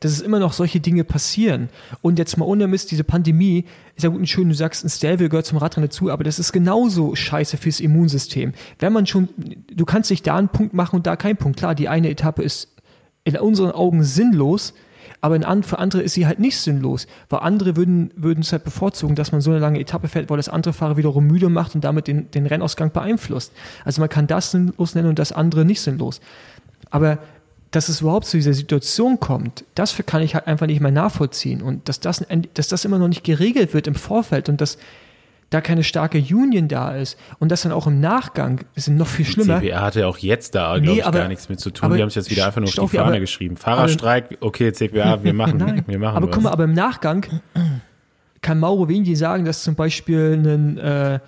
dass es immer noch solche Dinge passieren. Und jetzt mal ohne Mist, diese Pandemie, ist ja gut und schön, du sagst, ein Stelvio gehört zum Radrennen dazu, aber das ist genauso scheiße fürs Immunsystem. Wenn man schon, du kannst sich da einen Punkt machen und da keinen Punkt. Klar, die eine Etappe ist in unseren Augen sinnlos, aber für andere ist sie halt nicht sinnlos, weil andere würden, würden es halt bevorzugen, dass man so eine lange Etappe fährt, weil das andere Fahrer wiederum müde macht und damit den, den Rennausgang beeinflusst. Also man kann das sinnlos nennen und das andere nicht sinnlos. Aber dass es überhaupt zu dieser Situation kommt, das kann ich halt einfach nicht mehr nachvollziehen und dass das, dass das immer noch nicht geregelt wird im Vorfeld und dass da keine starke Union da ist und das dann auch im Nachgang ist noch viel schlimmer. Die CBA hatte ja auch jetzt da, glaube nee, ich, aber, gar nichts mit zu tun. Die haben es jetzt wieder einfach nur auf die Fahne aber, geschrieben. Fahrerstreik, okay, CBA, wir machen, Nein, wir machen Aber was. guck mal, aber im Nachgang kann Mauro Wendi sagen, dass zum Beispiel ein, äh,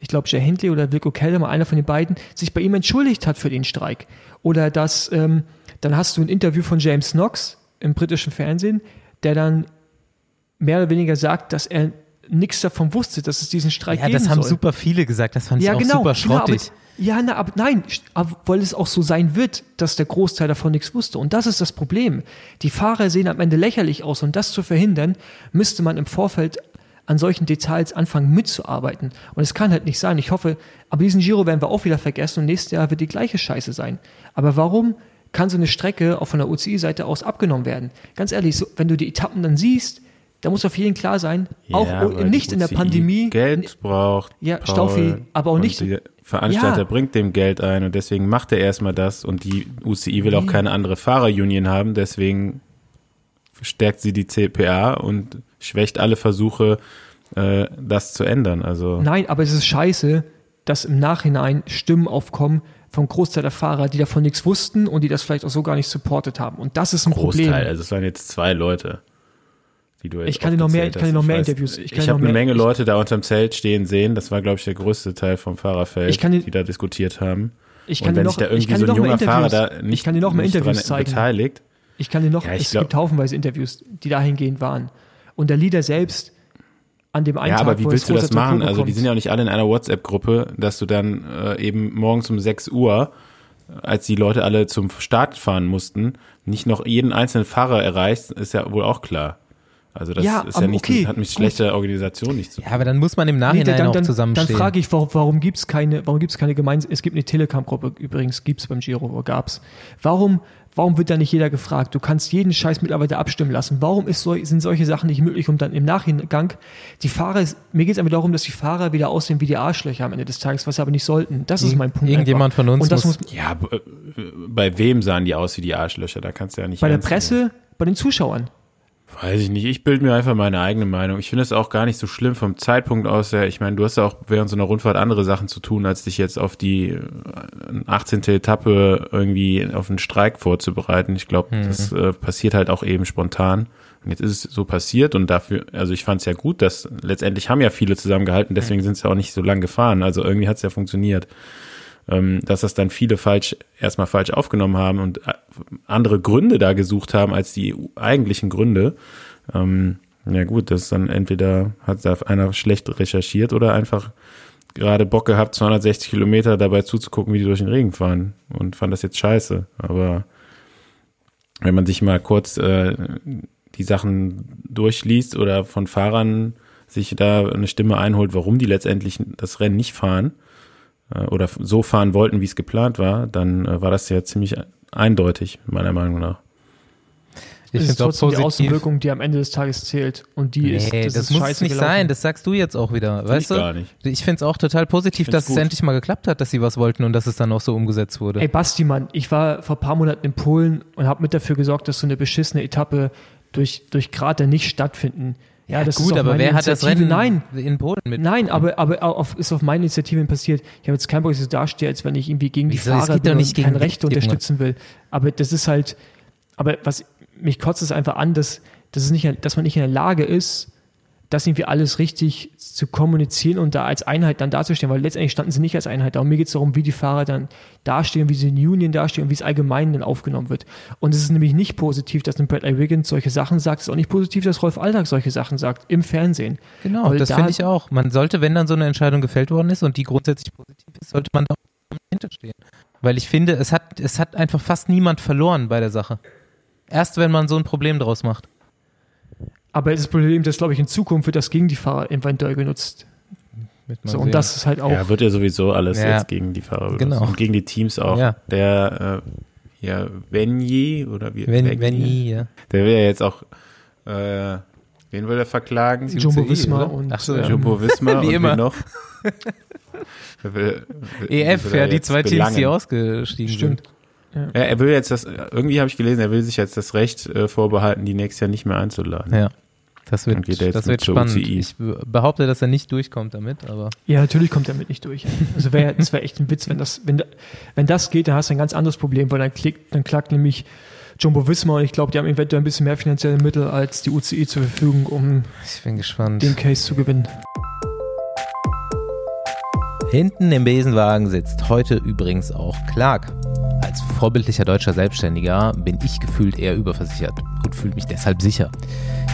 ich glaube, Jay Hindley oder Wilco Kellermann, einer von den beiden, sich bei ihm entschuldigt hat für den Streik. Oder dass, ähm, dann hast du ein Interview von James Knox im britischen Fernsehen, der dann mehr oder weniger sagt, dass er nichts davon wusste, dass es diesen Streik ja, geben soll. Ja, das haben super viele gesagt. Das fand ja, ich auch genau, super schrottig. Genau, aber, ja, na, aber nein, aber weil es auch so sein wird, dass der Großteil davon nichts wusste. Und das ist das Problem. Die Fahrer sehen am Ende lächerlich aus. Und das zu verhindern, müsste man im Vorfeld an solchen Details anfangen mitzuarbeiten. Und es kann halt nicht sein. Ich hoffe, aber diesen Giro werden wir auch wieder vergessen und nächstes Jahr wird die gleiche Scheiße sein. Aber warum kann so eine Strecke auch von der UCI-Seite aus abgenommen werden? Ganz ehrlich, so, wenn du die Etappen dann siehst, Da muss auf jeden klar sein, auch Ja, nicht in der Pandemie. Geld braucht. Ja, Paul, Staufi, aber auch nicht- Der Veranstalter Ja. bringt dem Geld ein und deswegen macht er erstmal das und die UCI will auch Nee. keine andere Fahrerunion haben, deswegen stärkt sie die CPA und schwächt alle Versuche, äh, das zu ändern. Also Nein, aber es ist scheiße, dass im Nachhinein Stimmen aufkommen vom Großteil der Fahrer, die davon nichts wussten und die das vielleicht auch so gar nicht supportet haben. Und das ist ein Großteil, Problem. also es waren jetzt zwei Leute. Die du jetzt Ich kann dir noch mehr- ich kann dir noch mehr weiß- Interviews- ich Ich, dir habe eine Menge Leute da unterm Zelt stehen sehen. Das war, glaube ich, der größte Teil vom Fahrerfeld, dir- die da diskutiert haben. Ich kann und dir wenn noch, sich da ich irgendwie kann so dir ein junger Fahrer Interviews, da nicht, ich kann dir noch mehr Interviews zeigen. beteiligt, Ich kann dir noch, Ja, es glaub- gibt haufenweise Interviews, die dahingehend waren. Und der Leader selbst an dem einen Ja, Tag, aber wie willst du das machen? Also die sind ja auch nicht alle in einer WhatsApp-Gruppe, dass du dann äh, eben morgens um 6 Uhr, als die Leute alle zum Start fahren mussten, nicht noch jeden einzelnen Fahrer erreichst, ist ja wohl auch klar. Also das Ja, ist ja nicht, okay, hat mit schlechter Organisation nichts zu tun. Ja, aber dann muss man im Nee, Nachhinein dann, auch dann, dann zusammenstehen. frage ich, warum, warum gibt es keine, warum gibt's keine gemeinsame, es gibt eine Telegram-Gruppe, übrigens gibt es beim Giro, oder gab's. Warum, warum wird da nicht jeder gefragt? Du kannst jeden Scheiß mittlerweile abstimmen lassen. Warum ist so, sind solche Sachen nicht möglich, um dann im Nachgang die Fahrer, mir geht es einfach darum, dass die Fahrer wieder aussehen wie die Arschlöcher am Ende des Tages, was sie aber nicht sollten. Das ist mein Punkt. Irgendjemand einfach. von uns Und das muss- muss, Ja, äh, bei wem sahen die aus wie die Arschlöcher? Da kannst du ja nicht bei der ernst nehmen. Presse, bei den Zuschauern. Weiß ich nicht. Ich bilde mir einfach meine eigene Meinung. Ich finde es auch gar nicht so schlimm vom Zeitpunkt aus her. Ich meine, du hast ja auch während so einer Rundfahrt andere Sachen zu tun, als dich jetzt auf die äh, 18. Etappe irgendwie auf einen Streik vorzubereiten. Ich glaube, das äh, passiert halt auch eben spontan. Und jetzt ist es so passiert und dafür, also ich fand es ja gut, dass letztendlich haben ja viele zusammengehalten, deswegen sind es ja auch nicht so lang gefahren. Also irgendwie hat es ja funktioniert dass das dann viele falsch, erstmal falsch aufgenommen haben und äh, andere Gründe da gesucht haben als die eigentlichen Gründe. Ähm, ja gut, das ist dann entweder hat da einer schlecht recherchiert oder einfach gerade Bock gehabt, 260 Kilometer dabei zuzugucken, wie die durch den Regen fahren und fand das jetzt scheiße. Aber wenn man sich mal kurz äh, die Sachen durchliest oder von Fahrern sich da eine Stimme einholt, warum die letztendlich das Rennen nicht fahren, oder so fahren wollten, wie es geplant war, dann äh, war das ja ziemlich eindeutig, meiner Meinung nach. ich es ist trotzdem die positiv. Außenwirkung, die am Ende des Tages zählt. Und die ist, Nee, das, das, ist muss scheiße nicht gelaufen. sein, das sagst du jetzt auch wieder. Find weißt ich du? gar nicht. Ich finde es auch total positiv, dass es gut. endlich mal geklappt hat, dass sie was wollten und dass es dann auch so umgesetzt wurde. Ey, Basti, Mann, ich war vor ein paar Monaten in Polen und habe mit dafür gesorgt, dass so eine beschissene Etappe durch, durch Krater nicht stattfinden. Ja, das gut, ist aber wer hat das Initiative- Rennen Nein, in Polen mit? nein, aber, aber auf, ist auf meine Initiativen passiert. Ich habe jetzt keinen Bock, dass ich so dastehe, als wenn ich irgendwie gegen die Wieso? Fahrer bin nicht und Rechte Junge. unterstützen will. Aber das ist halt, aber was mich kotzt es einfach an, dass, dass, es nicht, dass man nicht in der Lage ist, das irgendwie alles richtig zu kommunizieren und da als Einheit dann dazustehen, weil letztendlich standen sie nicht als Einheit da. Und mir geht es darum, wie die Fahrer dann dastehen, wie sie in Union dastehen und wie es allgemein dann aufgenommen wird. Und es ist nämlich nicht positiv, dass ein Bradley Wiggins solche Sachen sagt. Es ist auch nicht positiv, dass Rolf Alltag solche Sachen sagt im Fernsehen. Genau, Weil das da- finde ich auch. Man sollte, wenn dann so eine Entscheidung gefällt worden ist und die grundsätzlich positiv ist, sollte man da auch hinterstehen. Weil ich finde, es hat, es hat einfach fast niemand verloren bei der Sache. Erst wenn man so ein Problem draus macht. Aber das Problem, das glaube ich in Zukunft wird das gegen die Fahrer eventuell genutzt. So, sehen. und das ist halt auch. Ja, wird ja sowieso alles Ja. jetzt gegen die Fahrer benutzt. Genau. und gegen die Teams auch. Ja. Der äh, ja, Venji oder wie wenn, Venji, ja. Der will ja jetzt auch äh, wen will er verklagen? Jumbo Wismar oder? und Ach so, ähm. Jumbo Wismar Wie und immer. wen noch? Will- EF, will er ja, die zwei Teams, belangen? die ausgestiegen Stimmt. sind. Ja, er will jetzt das, irgendwie habe ich gelesen, er will sich jetzt das Recht äh, vorbehalten, die nächstes Jahr nicht mehr einzuladen. Ja. Das wird, geht er jetzt das wird spannend. UCI. Ich be- behaupte, dass er nicht durchkommt damit, aber Ja, natürlich kommt er mit nicht durch. Also wär, das wäre echt ein Witz, wenn das, wenn, wenn das geht, dann hast du ein ganz anderes Problem, weil dann klickt, dann klagt nämlich Jumbo Wismar und ich glaube, die haben eventuell ein bisschen mehr finanzielle Mittel als die UCI zur Verfügung, um ich bin gespannt. den Case zu gewinnen. Hinten im Besenwagen sitzt heute übrigens auch Clark. Als vorbildlicher deutscher Selbstständiger bin ich gefühlt eher überversichert und fühle mich deshalb sicher.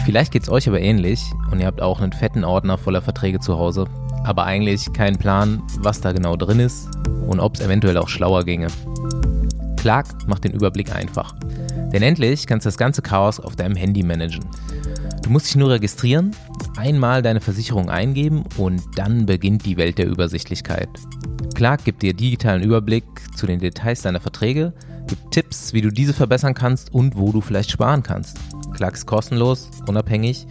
Vielleicht geht's euch aber ähnlich und ihr habt auch einen fetten Ordner voller Verträge zu Hause, aber eigentlich keinen Plan, was da genau drin ist und ob es eventuell auch schlauer ginge. Clark macht den Überblick einfach. Denn endlich kannst du das ganze Chaos auf deinem Handy managen. Du musst dich nur registrieren, einmal deine Versicherung eingeben und dann beginnt die Welt der Übersichtlichkeit. Clark gibt dir digitalen Überblick zu den Details deiner Verträge, gibt Tipps, wie du diese verbessern kannst und wo du vielleicht sparen kannst. Clark ist kostenlos, unabhängig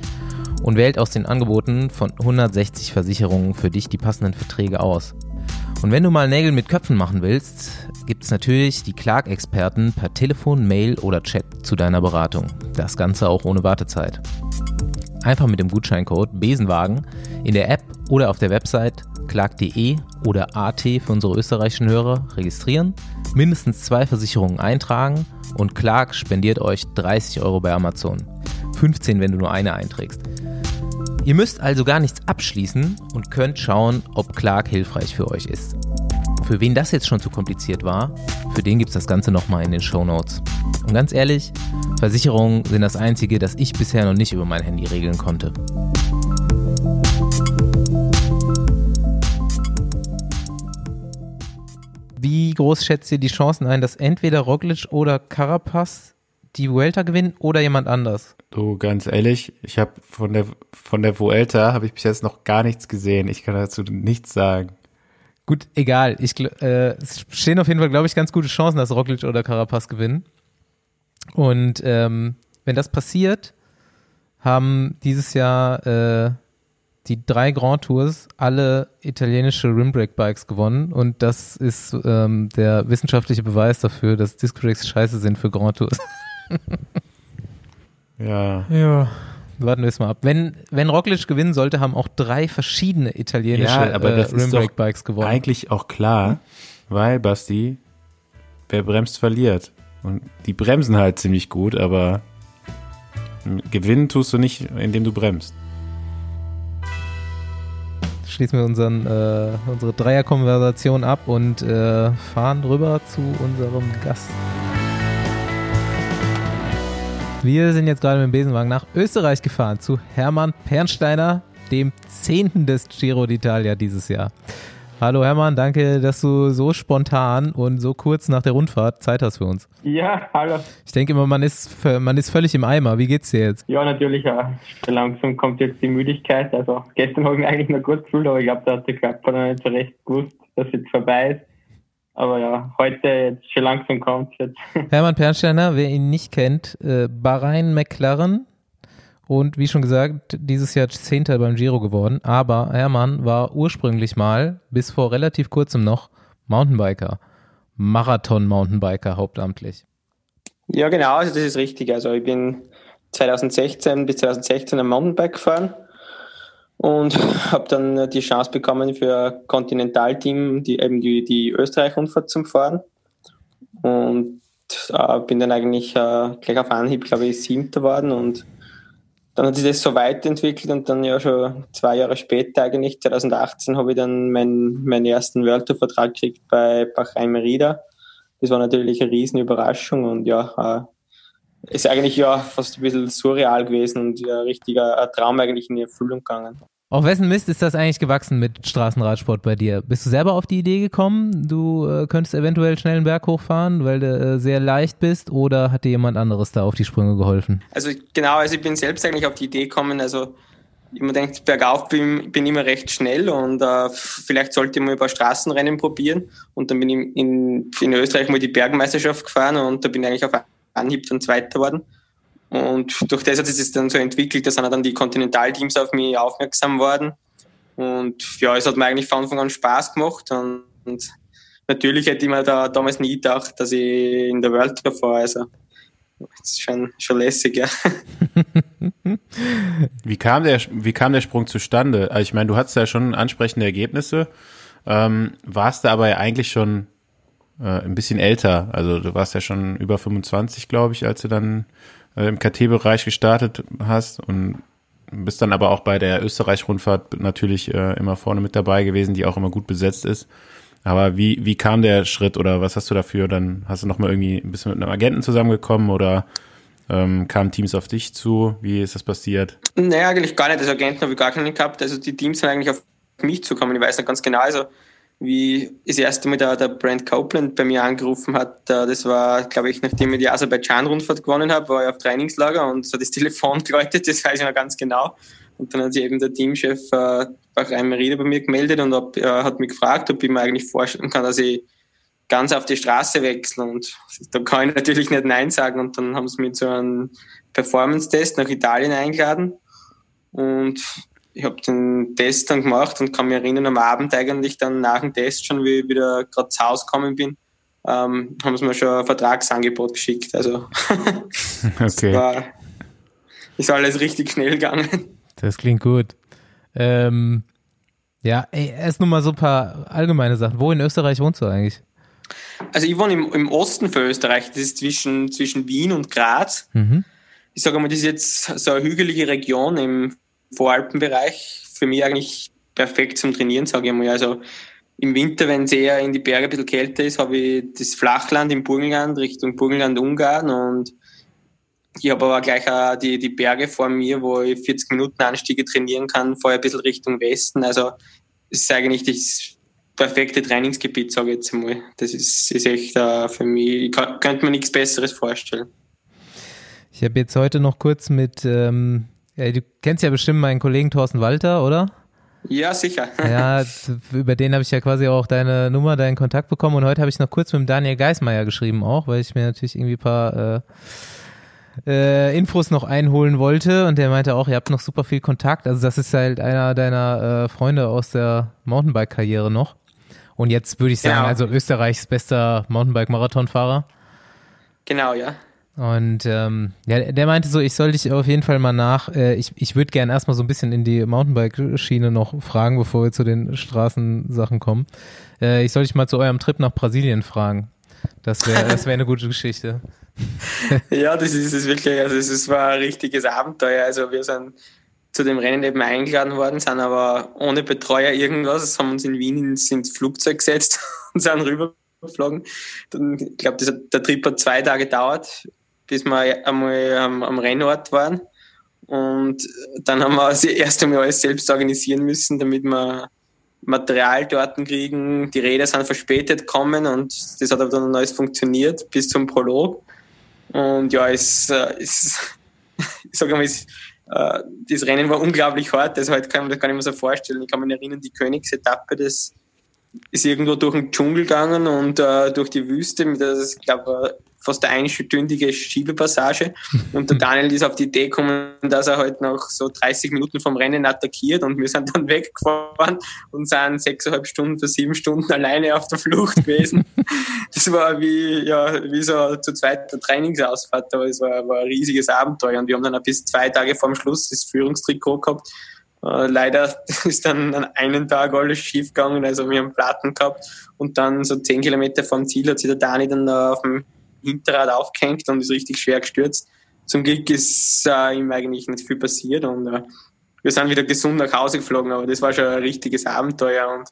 und wählt aus den Angeboten von 160 Versicherungen für dich die passenden Verträge aus. Und wenn du mal Nägel mit Köpfen machen willst, gibt es natürlich die Clark-Experten per Telefon, Mail oder Chat zu deiner Beratung. Das Ganze auch ohne Wartezeit. Einfach mit dem Gutscheincode Besenwagen in der App oder auf der Website clark.de oder AT für unsere österreichischen Hörer registrieren, mindestens zwei Versicherungen eintragen und Clark spendiert euch 30 Euro bei Amazon. 15, wenn du nur eine einträgst. Ihr müsst also gar nichts abschließen und könnt schauen, ob Clark hilfreich für euch ist. Für wen das jetzt schon zu kompliziert war, für den gibt es das Ganze nochmal in den Show Notes. Und ganz ehrlich, Versicherungen sind das Einzige, das ich bisher noch nicht über mein Handy regeln konnte. Wie groß schätzt ihr die Chancen ein, dass entweder Roglic oder Carapaz die Vuelta gewinnen oder jemand anders? Du, ganz ehrlich, ich habe von der von der Vuelta habe ich bis jetzt noch gar nichts gesehen. Ich kann dazu nichts sagen. Gut, egal. Ich, äh, es stehen auf jeden Fall, glaube ich, ganz gute Chancen, dass Roglic oder Carapaz gewinnen. Und ähm, wenn das passiert, haben dieses Jahr äh, die drei Grand Tours alle italienische Rimbrake Bikes gewonnen und das ist ähm, der wissenschaftliche Beweis dafür, dass Disc Brakes scheiße sind für Grand Tours. ja. Ja. Warten wir es mal ab. Wenn, wenn Roglic gewinnen sollte, haben auch drei verschiedene italienische ja, aber das äh, Rimbrake Bikes gewonnen. Eigentlich auch klar, weil Basti, wer bremst, verliert. Und die bremsen halt ziemlich gut, aber gewinnen tust du nicht, indem du bremst. Schließen wir unseren, äh, unsere Dreierkonversation ab und äh, fahren rüber zu unserem Gast. Wir sind jetzt gerade mit dem Besenwagen nach Österreich gefahren zu Hermann Pernsteiner, dem Zehnten des Giro d'Italia dieses Jahr. Hallo Hermann, danke, dass du so spontan und so kurz nach der Rundfahrt Zeit hast für uns. Ja, hallo. Ich denke immer, man ist, man ist völlig im Eimer. Wie geht's dir jetzt? Ja, natürlich. Ja. Langsam kommt jetzt die Müdigkeit. Also gestern habe ich mich eigentlich noch gut gefühlt, aber ich glaube, da hat der Körper noch nicht so recht gewusst, dass es jetzt vorbei ist. Aber ja, heute jetzt schon langsam kommt jetzt. Hermann Pernsteiner, wer ihn nicht kennt, äh, Bahrain McLaren und wie schon gesagt, dieses Jahr Zehnter beim Giro geworden. Aber Hermann war ursprünglich mal, bis vor relativ kurzem noch, Mountainbiker. Marathon-Mountainbiker hauptamtlich. Ja, genau, also das ist richtig. Also ich bin 2016 bis 2016 am Mountainbike gefahren und habe dann die Chance bekommen für Continental-Team, die eben die, die Österreich-Rundfahrt zum Fahren. Und äh, bin dann eigentlich äh, gleich auf Anhieb, glaube ich, siebter geworden und dann hat sich das so weiterentwickelt und dann ja schon zwei Jahre später, eigentlich 2018, habe ich dann meinen, meinen ersten World Tour Vertrag gekriegt bei Bahrain Merida. Das war natürlich eine riesen Überraschung und ja, äh, ist eigentlich ja fast ein bisschen surreal gewesen und ja, richtiger Traum eigentlich in die Erfüllung gegangen. Auf wessen Mist ist das eigentlich gewachsen mit Straßenradsport bei dir? Bist du selber auf die Idee gekommen, du äh, könntest eventuell schnell einen Berg hochfahren, weil du äh, sehr leicht bist oder hat dir jemand anderes da auf die Sprünge geholfen? Also genau, also ich bin selbst eigentlich auf die Idee gekommen, also ich mir denkt, bergauf bin, bin immer recht schnell und äh, vielleicht sollte ich mal paar Straßenrennen probieren und dann bin ich in, in Österreich mal die Bergmeisterschaft gefahren und da bin ich eigentlich auf Anhieb dann Zweiter geworden. Und durch das hat es sich dann so entwickelt, da sind dann die Kontinentalteams auf mich aufmerksam worden. Und ja, es hat mir eigentlich von Anfang an Spaß gemacht. Und, und natürlich hätte ich mir da damals nie gedacht, dass ich in der World Tour fahre. Also, das ist schon, schon lässig, ja. wie, kam der, wie kam der Sprung zustande? Also ich meine, du hattest ja schon ansprechende Ergebnisse, ähm, warst du aber ja eigentlich schon äh, ein bisschen älter. Also du warst ja schon über 25, glaube ich, als du dann im KT-Bereich gestartet hast und bist dann aber auch bei der Österreich-Rundfahrt natürlich äh, immer vorne mit dabei gewesen, die auch immer gut besetzt ist. Aber wie, wie kam der Schritt oder was hast du dafür? Dann hast du nochmal irgendwie ein bisschen mit einem Agenten zusammengekommen oder ähm, kamen Teams auf dich zu? Wie ist das passiert? Naja, eigentlich gar nicht. Das Agenten habe ich gar keinen gehabt. Also die Teams sind eigentlich auf mich zukommen. Ich weiß noch ganz genau. Also wie das erste Mal der, der Brent Copeland bei mir angerufen hat. Das war, glaube ich, nachdem ich die Aserbaidschan-Rundfahrt gewonnen habe, war ich auf Trainingslager und so das Telefon geläutet, das weiß ich noch ganz genau. Und dann hat sich eben der Teamchef äh, Bahrain Merida bei mir gemeldet und ob, äh, hat mich gefragt, ob ich mir eigentlich vorstellen kann, dass ich ganz auf die Straße wechsle. Und da kann ich natürlich nicht Nein sagen. Und dann haben sie mich zu einem Performance-Test nach Italien eingeladen. Und ich habe den Test dann gemacht und kann mich erinnern, am Abend eigentlich dann nach dem Test schon, wie ich wieder gerade zu Hause gekommen bin, ähm, haben sie mir schon ein Vertragsangebot geschickt. Also okay. war, ist alles richtig schnell gegangen. Das klingt gut. Ähm, ja, ey, erst nur mal so ein paar allgemeine Sachen. Wo in Österreich wohnst du eigentlich? Also ich wohne im, im Osten von Österreich, das ist zwischen, zwischen Wien und Graz. Mhm. Ich sage mal, das ist jetzt so eine hügelige Region im Voralpenbereich. Für mich eigentlich perfekt zum Trainieren, sage ich mal. Also im Winter, wenn es eher in die Berge ein bisschen kälter ist, habe ich das Flachland im Burgenland Richtung Burgenland-Ungarn und ich habe aber gleich auch die, die Berge vor mir, wo ich 40 Minuten Anstiege trainieren kann, vorher ein bisschen Richtung Westen. Also es ist eigentlich das perfekte Trainingsgebiet, sage ich jetzt mal. Das ist, ist echt uh, für mich, ich kann, könnte mir nichts Besseres vorstellen. Ich habe jetzt heute noch kurz mit, ähm, ja, du kennst ja bestimmt meinen Kollegen Thorsten Walter, oder? Ja, sicher. Ja, über den habe ich ja quasi auch deine Nummer, deinen Kontakt bekommen und heute habe ich noch kurz mit Daniel Geismeier geschrieben auch, weil ich mir natürlich irgendwie ein paar äh, äh, Infos noch einholen wollte und der meinte auch, ihr habt noch super viel Kontakt. Also das ist halt einer deiner äh, Freunde aus der Mountainbike-Karriere noch. Und jetzt würde ich sagen, genau. also Österreichs bester Mountainbike-Marathonfahrer. Genau, ja. Und ähm, ja, der meinte so, ich soll dich auf jeden Fall mal nach, äh, ich, ich würde gerne erstmal so ein bisschen in die Mountainbike-Schiene noch fragen, bevor wir zu den Straßensachen kommen. Äh, ich soll dich mal zu eurem Trip nach Brasilien fragen. Das wäre das wär eine gute Geschichte. ja, das ist es wirklich, also es war ein richtiges Abenteuer. Also wir sind zu dem Rennen eben eingeladen worden, sind aber ohne Betreuer irgendwas, haben uns in Wien ins, ins Flugzeug gesetzt und sind rübergeflogen. Dann, ich glaube, der Trip hat zwei Tage gedauert bis wir einmal am, am Rennort waren. Und dann haben wir das erste Mal alles selbst organisieren müssen, damit wir Material dort kriegen. Die Räder sind verspätet kommen und das hat aber dann alles funktioniert bis zum Prolog. Und ja, es, äh, es ich sage mal, es, äh, das Rennen war unglaublich hart, das halt kann man das gar nicht mehr so vorstellen. Ich kann mich erinnern, die Königsetappe, das ist irgendwo durch den Dschungel gegangen und uh, durch die Wüste mit, das, ich glaube, fast eine einstündige Schiebepassage. Und der Daniel ist auf die Idee gekommen, dass er halt noch so 30 Minuten vom Rennen attackiert und wir sind dann weggefahren und sind sechseinhalb Stunden für sieben Stunden alleine auf der Flucht gewesen. das war wie, ja, wie so zu zweiter Trainingsausfahrt, aber es war, war ein riesiges Abenteuer und wir haben dann bis zwei Tage vor dem Schluss das Führungstrikot gehabt. Uh, leider ist dann an einem Tag alles schief gegangen, also wir haben Platten gehabt und dann so zehn Kilometer vom Ziel hat sich der Dani dann auf dem Hinterrad aufgehängt und ist richtig schwer gestürzt. Zum Glück ist äh, ihm eigentlich nicht viel passiert und äh, wir sind wieder gesund nach Hause geflogen, aber das war schon ein richtiges Abenteuer und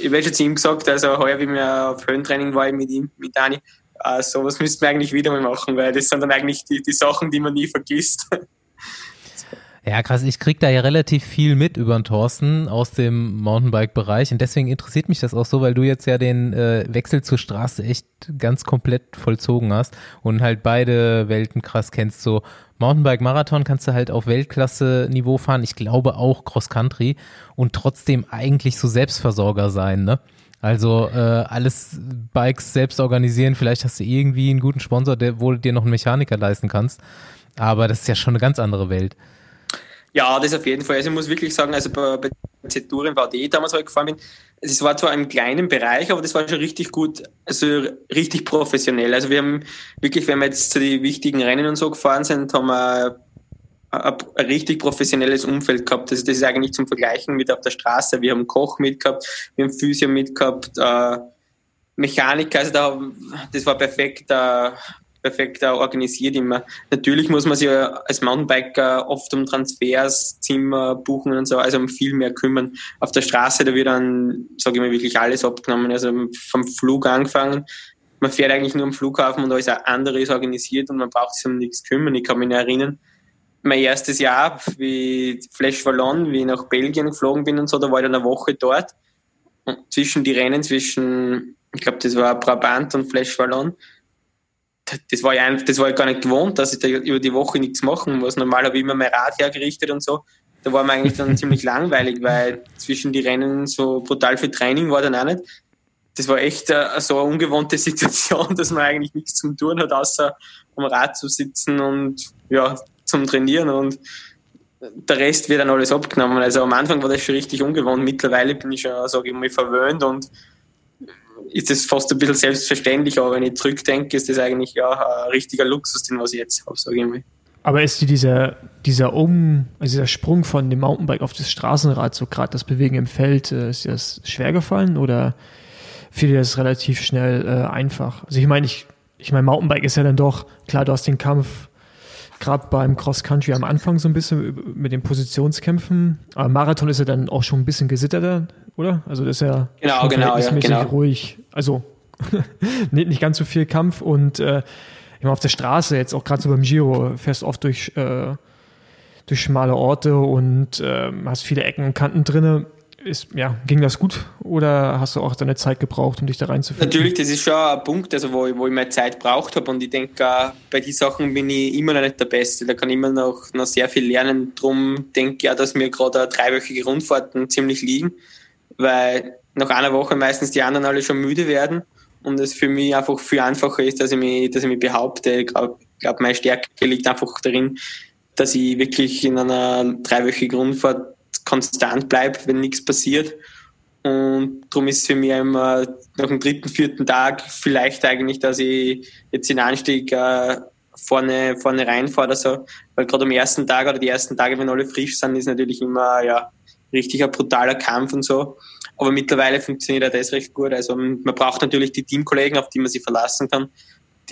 ich habe schon zu ihm gesagt, also heuer, wie wir auf Höhentraining war mit ihm, mit Dani, äh, sowas müssten wir eigentlich wieder mal machen, weil das sind dann eigentlich die, die Sachen, die man nie vergisst. Ja, krass. Ich krieg da ja relativ viel mit über den Thorsten aus dem Mountainbike-Bereich und deswegen interessiert mich das auch so, weil du jetzt ja den äh, Wechsel zur Straße echt ganz komplett vollzogen hast und halt beide Welten krass kennst. So Mountainbike-Marathon kannst du halt auf Weltklasse-Niveau fahren. Ich glaube auch Cross-Country und trotzdem eigentlich so Selbstversorger sein, ne? Also äh, alles Bikes selbst organisieren. Vielleicht hast du irgendwie einen guten Sponsor, der, wo du dir noch einen Mechaniker leisten kannst. Aber das ist ja schon eine ganz andere Welt. Ja, das auf jeden Fall. Also ich muss wirklich sagen, also bei, bei Z-Touren VD damals, wo ich gefahren bin, es war zwar im kleinen Bereich, aber das war schon richtig gut, also richtig professionell. Also wir haben wirklich, wenn wir jetzt zu den wichtigen Rennen und so gefahren sind, haben wir ein, ein richtig professionelles Umfeld gehabt. Also das ist eigentlich zum Vergleichen mit auf der Straße. Wir haben Koch mitgehabt, wir haben Physio mitgehabt, äh, Mechaniker, also da, das war perfekt. Äh, perfekt organisiert immer. Natürlich muss man sich als Mountainbiker oft um Transfers, Zimmer, Buchen und so, also um viel mehr kümmern. Auf der Straße, da wird dann, sage ich mal, wirklich alles abgenommen, also vom Flug angefangen. Man fährt eigentlich nur am Flughafen und alles andere ist organisiert und man braucht sich um nichts kümmern. Ich kann mich erinnern, mein erstes Jahr, wie Flash Wallon, wie ich nach Belgien geflogen bin und so, da war ich dann eine Woche dort. Und zwischen die Rennen, zwischen, ich glaube, das war Brabant und Flash Wallon, das war ja einfach, das war ich gar nicht gewohnt, dass ich da über die Woche nichts machen muss. Normal habe ich immer mein Rad hergerichtet und so. Da war mir eigentlich dann ziemlich langweilig, weil zwischen die Rennen so brutal viel Training war dann auch nicht. Das war echt uh, so eine ungewohnte Situation, dass man eigentlich nichts zum Tun hat, außer am Rad zu sitzen und ja, zum Trainieren. Und der Rest wird dann alles abgenommen. Also am Anfang war das schon richtig ungewohnt. Mittlerweile bin ich schon, sage ich mal, verwöhnt und ist das fast ein bisschen selbstverständlich, aber wenn ich zurückdenke, ist das eigentlich ja ein richtiger Luxus, den was ich jetzt habe, sage ich mal. Aber ist dir dieser, dieser Um, also dieser Sprung von dem Mountainbike auf das Straßenrad, so gerade das Bewegen im Feld, äh, ist dir das schwer gefallen oder fiel dir das relativ schnell äh, einfach? Also ich meine, ich, ich meine, Mountainbike ist ja dann doch, klar, du hast den Kampf gerade beim Cross Country am Anfang so ein bisschen mit den Positionskämpfen, aber Marathon ist ja dann auch schon ein bisschen gesitterter, oder? Also das ist ja genau, genau, ja, genau. ruhig, also nicht, nicht ganz so viel Kampf und äh, ich meine, auf der Straße, jetzt auch gerade so beim Giro, fährst oft durch, äh, durch schmale Orte und äh, hast viele Ecken und Kanten drinne. Ist, ja, ging das gut oder hast du auch deine Zeit gebraucht, um dich da reinzufinden? Natürlich, das ist schon ein Punkt, also wo, ich, wo ich meine Zeit braucht habe und ich denke, bei den Sachen bin ich immer noch nicht der Beste. Da kann ich immer noch, noch sehr viel lernen. Darum denke ich auch, dass mir gerade dreiwöchige Rundfahrten ziemlich liegen, weil nach einer Woche meistens die anderen alle schon müde werden und es für mich einfach viel einfacher ist, dass ich mich, dass ich mich behaupte. Ich glaube, glaub, meine Stärke liegt einfach darin, dass ich wirklich in einer dreiwöchigen Rundfahrt konstant bleibe, wenn nichts passiert. Und darum ist für mich immer nach dem dritten, vierten Tag vielleicht eigentlich, dass ich jetzt den Anstieg äh, vorne, vorne reinfahre oder so. Weil gerade am ersten Tag oder die ersten Tage, wenn alle frisch sind, ist natürlich immer ja, richtig ein brutaler Kampf und so. Aber mittlerweile funktioniert auch das recht gut. Also man braucht natürlich die Teamkollegen, auf die man sich verlassen kann,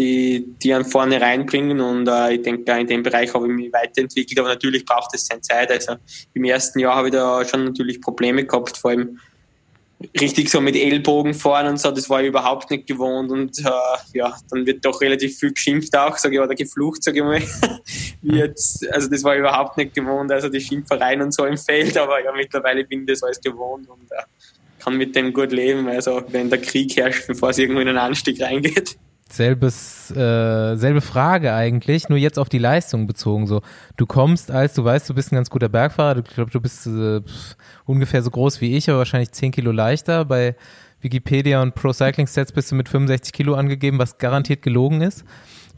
die, die einen vorne reinbringen. Und äh, ich denke, in dem Bereich habe ich mich weiterentwickelt. Aber natürlich braucht es seine Zeit. Also im ersten Jahr habe ich da schon natürlich Probleme gehabt, vor allem richtig so mit Ellbogen fahren und so, das war ich überhaupt nicht gewohnt und äh, ja, dann wird doch relativ viel geschimpft auch, sage ich, oder geflucht, sage ich mal. Jetzt, also das war ich überhaupt nicht gewohnt, also die Schimpfereien und so im Feld, aber ja, mittlerweile bin ich das alles gewohnt und äh, kann mit dem gut leben, also wenn der Krieg herrscht, bevor es irgendwo in einen Anstieg reingeht. Selbes, äh, selbe Frage eigentlich, nur jetzt auf die Leistung bezogen. So, du kommst als, du weißt, du bist ein ganz guter Bergfahrer, du glaub, du bist äh, ungefähr so groß wie ich, aber wahrscheinlich 10 Kilo leichter. Bei Wikipedia und Pro Cycling Stats bist du mit 65 Kilo angegeben, was garantiert gelogen ist.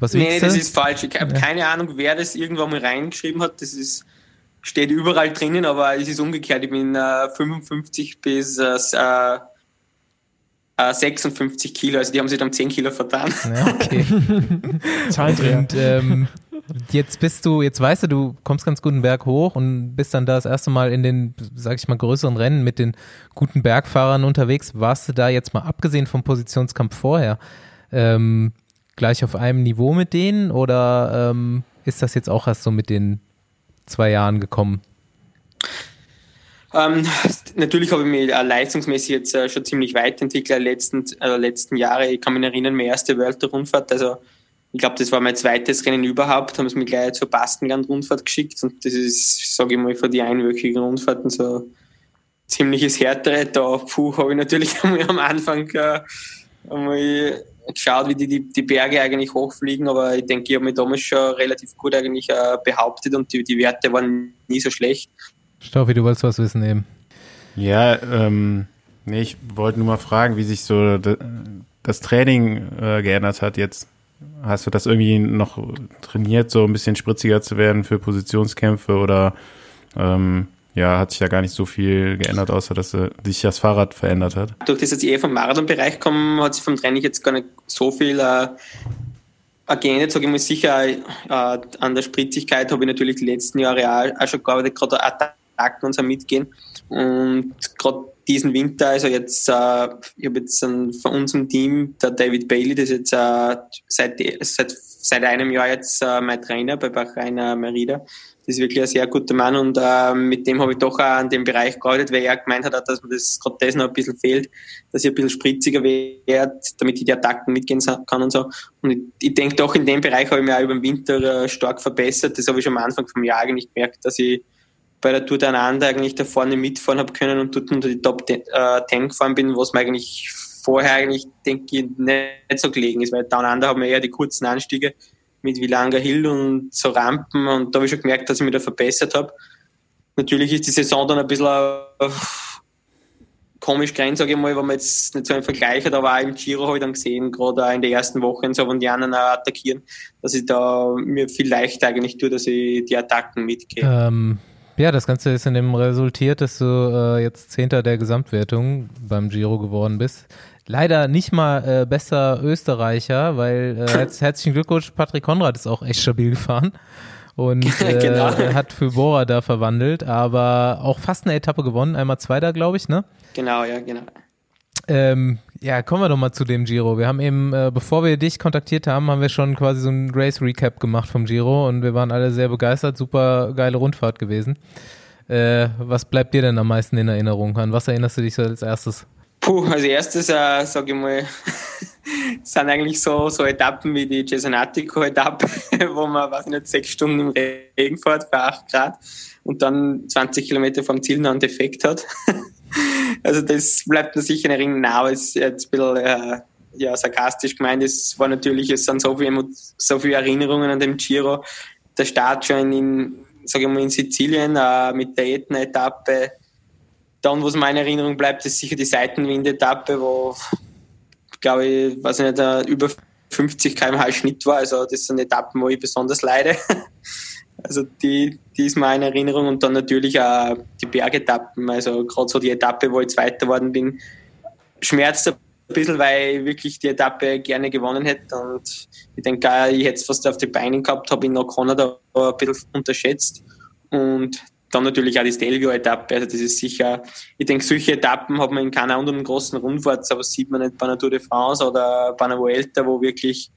Was nee, das ist falsch. Ich habe ja. keine Ahnung, wer das irgendwann mal reingeschrieben hat. Das ist steht überall drinnen, aber es ist umgekehrt. Ich bin äh, 55 bis äh, 56 äh, Kilo, also die haben sich dann 10 Kilo vertan. Ja, okay. und ähm, jetzt bist du, jetzt weißt du, du kommst ganz guten Berg hoch und bist dann da das erste Mal in den, sag ich mal, größeren Rennen mit den guten Bergfahrern unterwegs. Warst du da jetzt mal abgesehen vom Positionskampf vorher ähm, gleich auf einem Niveau mit denen oder ähm, ist das jetzt auch erst so mit den zwei Jahren gekommen? Ähm, natürlich habe ich mich äh, leistungsmäßig jetzt äh, schon ziemlich weit entwickelt in letzten, äh, letzten Jahren. Ich kann mich erinnern, meine erste World Rundfahrt, also ich glaube, das war mein zweites Rennen überhaupt, haben sie mich gleich zur Baskenland-Rundfahrt geschickt und das ist, sage ich mal, für die einwöchigen Rundfahrten so ziemliches Härtere. Da puh, habe ich natürlich am Anfang äh, einmal geschaut, wie die, die, die Berge eigentlich hochfliegen, aber ich denke, ich habe mich damals schon relativ gut eigentlich äh, behauptet und die, die Werte waren nie so schlecht. Stoffi, du wolltest was wissen eben. Ja, ähm, nee, ich wollte nur mal fragen, wie sich so das Training äh, geändert hat jetzt. Hast du das irgendwie noch trainiert, so ein bisschen spritziger zu werden für Positionskämpfe oder ähm, ja, hat sich ja gar nicht so viel geändert, außer dass äh, sich das Fahrrad verändert hat. Durch das, dass ich eh vom Marathonbereich komme, hat sich vom Training jetzt gar nicht so viel äh, geändert. Sage ich mal sicher, äh, an der Spritzigkeit habe ich natürlich die letzten Jahre auch, auch schon gearbeitet, gerade Attacken und so mitgehen. Und gerade diesen Winter, also jetzt, äh, ich habe jetzt einen, von unserem Team, der David Bailey, das ist jetzt äh, seit, seit, seit einem Jahr jetzt äh, mein Trainer bei Bachrainer Merida das ist wirklich ein sehr guter Mann und äh, mit dem habe ich doch auch an dem Bereich gearbeitet, weil er gemeint hat, dass mir das gerade das noch ein bisschen fehlt, dass ich ein bisschen spritziger werde, damit ich die Attacken mitgehen kann und so. Und ich, ich denke doch, in dem Bereich habe ich mich auch über den Winter äh, stark verbessert. Das habe ich schon am Anfang vom Jahr eigentlich gemerkt, dass ich bei der Tour der Anander eigentlich da vorne mitfahren habe können und dort unter die Top 10 äh, gefahren bin, was mir eigentlich vorher eigentlich, denke ich, nicht so gelegen ist, weil Down Under haben wir eher die kurzen Anstiege mit Vilanga Hill und so Rampen und da habe ich schon gemerkt, dass ich mich da verbessert habe. Natürlich ist die Saison dann ein bisschen äh, komisch klein, sage ich mal, wenn man jetzt nicht so einen Vergleich hat, aber auch im Giro habe ich dann gesehen, gerade auch in der ersten Woche wenn die anderen auch attackieren, dass ich da mir viel leichter eigentlich tue, dass ich die Attacken mitgehe. Ähm, Ja, das Ganze ist in dem resultiert, dass du äh, jetzt Zehnter der Gesamtwertung beim Giro geworden bist. Leider nicht mal äh, besser Österreicher, weil äh, herz herzlichen Glückwunsch, Patrick Konrad ist auch echt stabil gefahren und äh, genau. hat für Bora da verwandelt, aber auch fast eine Etappe gewonnen, einmal Zweiter, glaube ich, ne? Genau, ja, genau. Ähm, ja, kommen wir doch mal zu dem Giro. Wir haben eben, äh, bevor wir dich kontaktiert haben, haben wir schon quasi so ein Race Recap gemacht vom Giro und wir waren alle sehr begeistert. Super geile Rundfahrt gewesen. Äh, was bleibt dir denn am meisten in Erinnerung? An was erinnerst du dich so als erstes? Puh, als erstes, äh, sage ich mal, sind eigentlich so, so Etappen wie die Cesenatico-Etappe, wo man, weiß nicht, sechs Stunden im Regen fährt bei 8 Grad und dann 20 Kilometer vom Ziel noch einen Defekt hat. Also das bleibt mir sicher in Erinnerung, aber es ist jetzt ein bisschen äh, ja, sarkastisch gemeint. Es war natürlich, es sind so viele, so viele Erinnerungen an dem Giro. Der Start schon in, sage ich mal, in Sizilien äh, mit der Etna-Etappe. Dann, was meine Erinnerung bleibt, ist sicher die Seitenwind-Etappe, wo, glaube ich, weiß ich nicht, uh, über 50 km/h Schnitt war. Also das sind Etappen, wo ich besonders leide. Also die, die ist meine Erinnerung und dann natürlich auch die Bergetappen. Also gerade so die Etappe, wo ich Zweiter geworden bin, schmerzt ein bisschen, weil ich wirklich die Etappe gerne gewonnen hätte. Und ich denke ich hätte es fast auf die Beine gehabt, habe ich noch Kanada ein bisschen unterschätzt. Und dann natürlich auch die Stelvio-Etappe. Also das ist sicher, ich denke, solche Etappen hat man in keiner anderen großen Rundfahrt, aber sieht man nicht bei einer Tour de France oder bei einer Vuelta, wo wirklich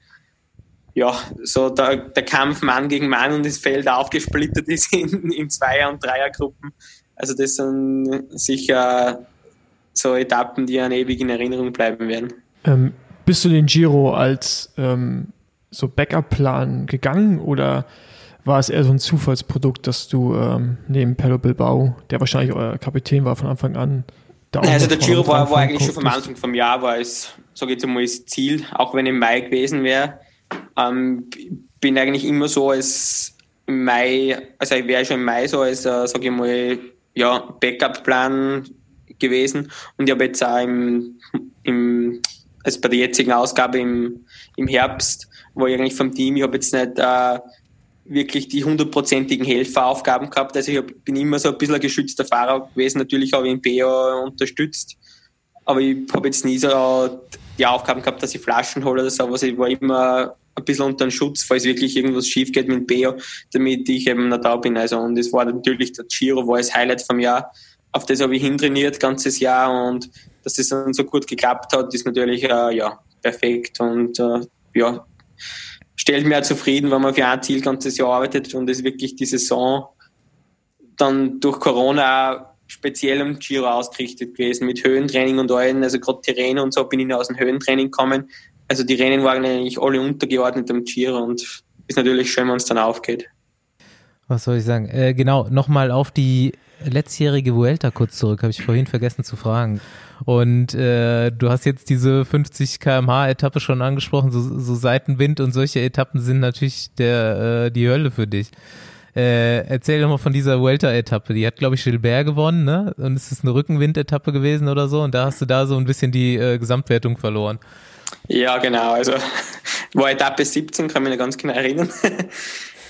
ja, so der, der Kampf Mann gegen Mann und das Feld aufgesplittert ist in, in Zweier- und Dreiergruppen. Also das sind sicher so Etappen, die an ewig in Erinnerung bleiben werden. Ähm, bist du den Giro als ähm, so Backup-Plan gegangen oder war es eher so ein Zufallsprodukt, dass du ähm, neben Pello Bilbao, der wahrscheinlich euer Kapitän war von Anfang an, da auch Also der Giro war, war eigentlich schon vom Anfang vom Jahr, war es, so geht es einmal, das Ziel, auch wenn im Mai gewesen wäre. Ähm, bin eigentlich immer so als im Mai, also ich wäre schon im Mai so als, äh, sage ich mal, ja, Backup-Plan gewesen. Und ich habe jetzt auch im, im, also bei der jetzigen Ausgabe im, im Herbst, wo ich eigentlich vom Team, ich habe jetzt nicht äh, wirklich die hundertprozentigen Helferaufgaben gehabt, also ich hab, bin immer so ein bisschen ein geschützter Fahrer gewesen, natürlich habe ich im BO unterstützt, aber ich habe jetzt nie so die Aufgaben gehabt, dass ich Flaschen hole oder so, aber ich war immer ein bisschen unter den Schutz, falls wirklich irgendwas schief geht mit Beo, damit ich eben noch da bin. Also, und es war natürlich der Giro, war das Highlight vom Jahr. Auf das habe ich hintrainiert, ganzes Jahr und dass es dann so gut geklappt hat, ist natürlich äh, ja, perfekt und äh, ja, stellt mir auch zufrieden, wenn man für ein Ziel ganzes Jahr arbeitet und es wirklich die Saison dann durch Corona speziell am Giro ausgerichtet gewesen, mit Höhentraining und allen, also gerade die Rennen und so bin ich aus dem Höhentraining gekommen also die Rennen waren eigentlich alle untergeordnet am Giro und ist natürlich schön, wenn es dann aufgeht. Was soll ich sagen? Äh, genau, nochmal auf die letztjährige Vuelta kurz zurück, habe ich vorhin vergessen zu fragen. Und äh, du hast jetzt diese 50 km/h Etappe schon angesprochen, so, so Seitenwind und solche Etappen sind natürlich der äh, die Hölle für dich. Äh, erzähl doch mal von dieser Vuelta-Etappe. Die hat, glaube ich, Gilbert gewonnen, ne? Und es ist eine Rückenwind-Etappe gewesen oder so. Und da hast du da so ein bisschen die äh, Gesamtwertung verloren. Ja, genau. Also war Etappe 17, kann mich noch ganz genau erinnern.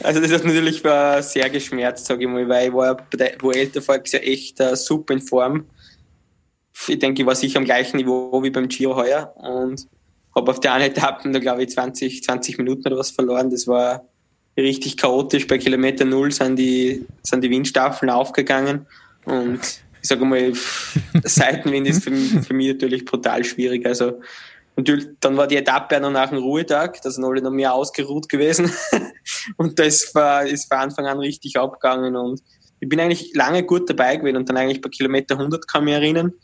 Also das hat natürlich sehr geschmerzt, sage ich mal, weil ich war bei der Vuelta voriges Jahr echt uh, super in Form. Ich denke, ich war sicher am gleichen Niveau wie beim Giro heuer und habe auf der einen Etappe glaube ich 20, 20 Minuten oder was verloren. Das war richtig chaotisch. Bei Kilometer Null sind die, sind die Windstaffeln aufgegangen und ich sage mal, Seitenwind ist für, für mich natürlich brutal schwierig. Also Natürlich, dann war die Etappe noch nach dem Ruhetag, da sind alle noch mehr ausgeruht gewesen. und das war, ist von Anfang an richtig abgegangen. Und ich bin eigentlich lange gut dabei gewesen und dann eigentlich bei Kilometer 100 kann ich mich erinnern,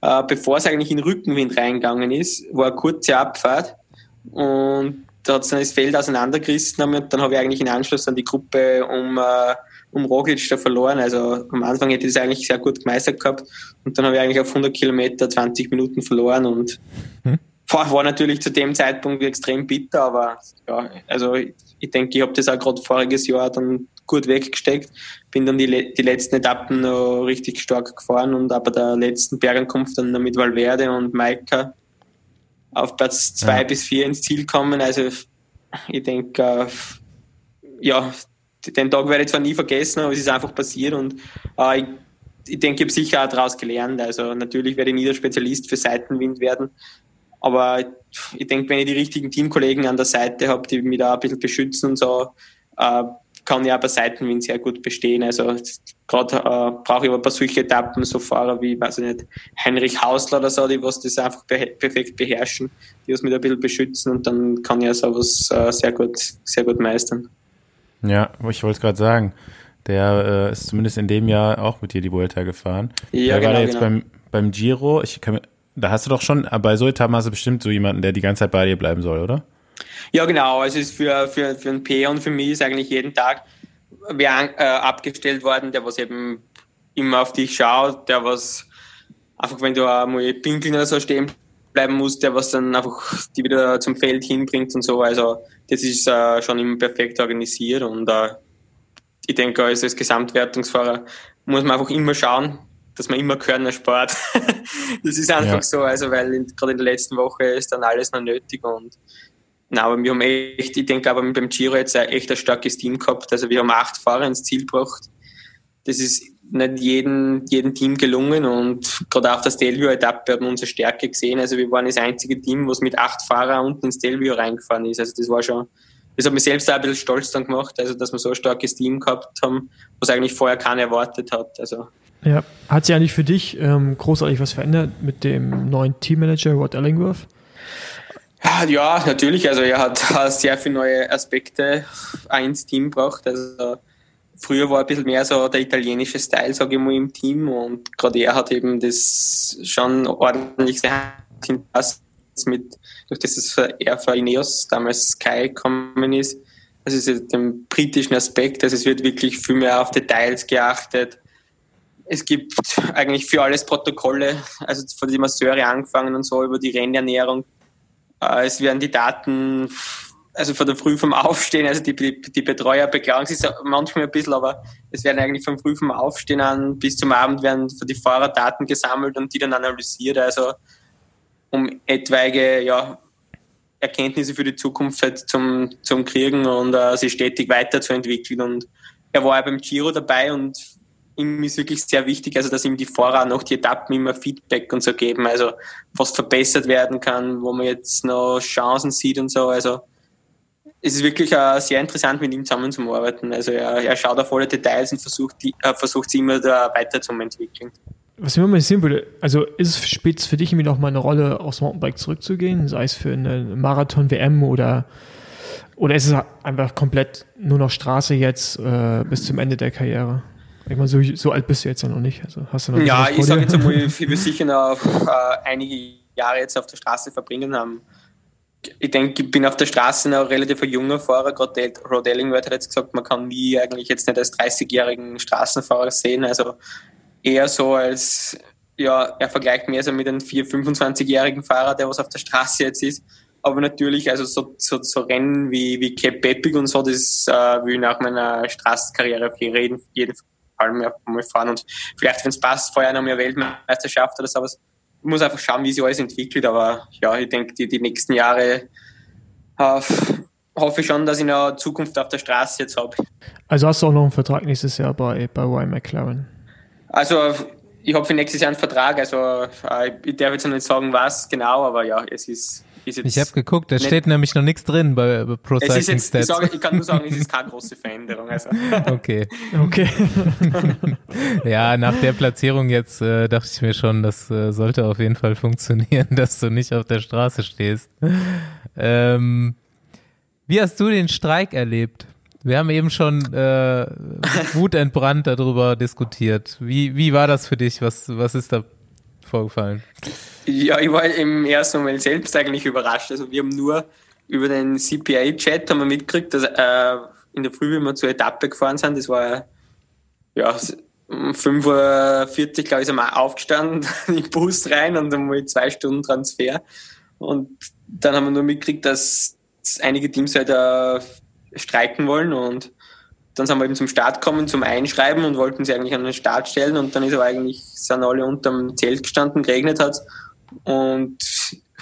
äh, bevor es eigentlich in Rückenwind reingegangen ist, war eine kurze Abfahrt und da hat es dann das Feld auseinandergerissen und dann habe ich eigentlich in Anschluss an die Gruppe um, äh, um Roglic da verloren. Also am Anfang hätte ich das eigentlich sehr gut gemeistert gehabt und dann habe ich eigentlich auf 100 Kilometer 20 Minuten verloren und hm? war natürlich zu dem Zeitpunkt extrem bitter, aber ja, also ich, ich denke, ich habe das auch gerade voriges Jahr dann gut weggesteckt. Bin dann die, die letzten Etappen noch richtig stark gefahren und aber der letzten Bergankunft dann mit Valverde und Maika auf Platz zwei ja. bis vier ins Ziel kommen. Also ich denke, äh, ja, den Tag werde ich zwar nie vergessen, aber es ist einfach passiert und äh, ich, ich denke, ich habe sicher auch daraus gelernt. Also natürlich werde ich nie der Spezialist für Seitenwind werden, aber ich denke, wenn ich die richtigen Teamkollegen an der Seite habe, die mich da ein bisschen beschützen und so, äh, kann auch bei Seitenwind sehr gut bestehen. Also gerade äh, brauche ich aber bei solchen Etappen so Fahrer wie, weiß ich nicht, Heinrich Hausler oder so, die was das einfach perfekt beherrschen, die was da ein bisschen beschützen und dann kann ich ja sowas äh, sehr gut, sehr gut meistern. Ja, ich wollte es gerade sagen. Der äh, ist zumindest in dem Jahr auch mit dir die Vuelta gefahren. Ja, der genau, war jetzt genau. beim, beim Giro. Ich kann, da hast du doch schon, bei so Etappen hast du bestimmt so jemanden, der die ganze Zeit bei dir bleiben soll, oder? Ja, genau. Also es ist für, für, für ein P und für mich ist eigentlich jeden Tag wer äh, abgestellt worden, der was eben immer auf dich schaut, der was einfach, wenn du einmal pinkeln oder so stehen bleiben musst, der was dann einfach die wieder zum Feld hinbringt und so. Also das ist äh, schon immer perfekt organisiert und äh, ich denke, also als Gesamtwertungsfahrer muss man einfach immer schauen, dass man immer Körner spart. das ist einfach Ja. so, also weil gerade in der letzten Woche ist dann alles noch nötig und na, aber wir haben echt, ich denke aber beim Giro jetzt ein echt ein starkes Team gehabt. Also wir haben acht Fahrer ins Ziel gebracht. Das ist nicht jedem, jedem Team gelungen und gerade auf der Stelvio-Etappe hat man unsere Stärke gesehen. Also wir waren das einzige Team, was mit acht Fahrern unten ins Stelvio reingefahren ist. Also das war schon, das hat mich selbst auch ein bisschen stolz dann gemacht, also dass wir so ein starkes Team gehabt haben, was eigentlich vorher keiner erwartet hat. Also Ja. Hat sich eigentlich für dich ähm, großartig was verändert mit dem neuen Teammanager Rod Ellingworth? Ja, natürlich. Also er hat sehr viele neue Aspekte ins Team gebracht. Also früher war ein bisschen mehr so der italienische Style, sage ich mal, im Team und gerade er hat eben das schon ordentlich hinterlassen mit, durch das er für Ineos damals Sky gekommen ist. Also es ist den britischen Aspekt, also es wird wirklich viel mehr auf Details geachtet. Es gibt eigentlich für alles Protokolle, also von die Masseure angefangen und so über die Rennernährung. Äh, Es werden die Daten, also von der Früh vom Aufstehen, also die, die, die Betreuer beklagen sich manchmal ein bisschen, aber es werden eigentlich von früh vom Aufstehen an bis zum Abend werden für die Fahrer Daten gesammelt und die dann analysiert, also um etwaige ja, Erkenntnisse für die Zukunft halt zum, zum kriegen und äh, sich stetig weiterzuentwickeln. Und er war ja beim Giro dabei und ihm ist wirklich sehr wichtig, also dass ihm die Fahrer nach die Etappen immer Feedback und so geben, also was verbessert werden kann, wo man jetzt noch Chancen sieht und so. Also es ist wirklich äh, sehr interessant, mit ihm zusammenzuarbeiten. Also er, er schaut auf alle Details und versucht, die, äh, versucht sie immer da weiter zu entwickeln. Was mir mal interessieren würde, also ist es spielt es für dich irgendwie noch mal eine Rolle, aufs Mountainbike zurückzugehen, sei es für eine Marathon-WM oder, oder ist es einfach komplett nur noch Straße jetzt äh, bis zum Ende der Karriere? Ich meine, so, so alt bist du jetzt ja noch nicht. Also hast du noch Ja, ich sage jetzt einmal, ich will sicher noch äh, einige Jahre jetzt auf der Straße verbringen haben. Ich denke, ich bin auf der Straße noch relativ junger Fahrer. Gerade Rod Ellingworth hat jetzt gesagt, man kann mich eigentlich jetzt nicht als 30-jährigen Straßenfahrer sehen. Also eher so als, ja, er vergleicht mehr so mit einem 4-, 25-jährigen Fahrer, der was auf der Straße jetzt ist. Aber natürlich, also so, so, so Rennen wie, wie Cape Epic und so, das äh, will ich nach meiner Straßenkarriere auf jeden, jeden Fall mehr mal fahren. Und vielleicht, wenn es passt, vorher noch mehr Weltmeisterschaft oder sowas. Ich muss einfach schauen, wie sich alles entwickelt. Aber ja, ich denke, die, die nächsten Jahre äh, hoffe ich schon, dass ich noch Zukunft auf der Straße jetzt habe. Also hast du auch noch einen Vertrag nächstes Jahr bei, bei Ryan McLaren. Also ich habe für nächstes Jahr einen Vertrag, also äh, ich darf jetzt noch nicht sagen, was genau, aber ja, es ist. Ich habe geguckt, da steht nämlich noch nichts drin bei, bei Pro es ist Cycling jetzt, ich, Stats. sage, ich kann nur sagen, es ist keine große Veränderung. Also. Okay. Okay. Ja, nach der Platzierung jetzt äh, dachte ich mir schon, das äh, sollte auf jeden Fall funktionieren, dass du nicht auf der Straße stehst. Ähm, wie hast du den Streik erlebt? Wir haben eben schon äh, wutentbrannt darüber diskutiert. Wie, wie war das für dich? Was, was ist da vorgefallen? Ja, ich war im ersten Moment selbst eigentlich überrascht. Also wir haben nur über den CPA-Chat haben wir mitgekriegt, dass äh, in der Früh, wie wir zur Etappe gefahren sind, das war ja um 5.40 Uhr, glaube ich, sind wir aufgestanden, in den Bus rein und dann mal zwei Stunden Transfer. Und dann haben wir nur mitgekriegt, dass einige Teams halt äh, streiken wollen und dann sind wir eben zum Start gekommen, zum Einschreiben und wollten sie eigentlich an den Start stellen und dann ist aber eigentlich, sind alle unterm Zelt gestanden, geregnet hat und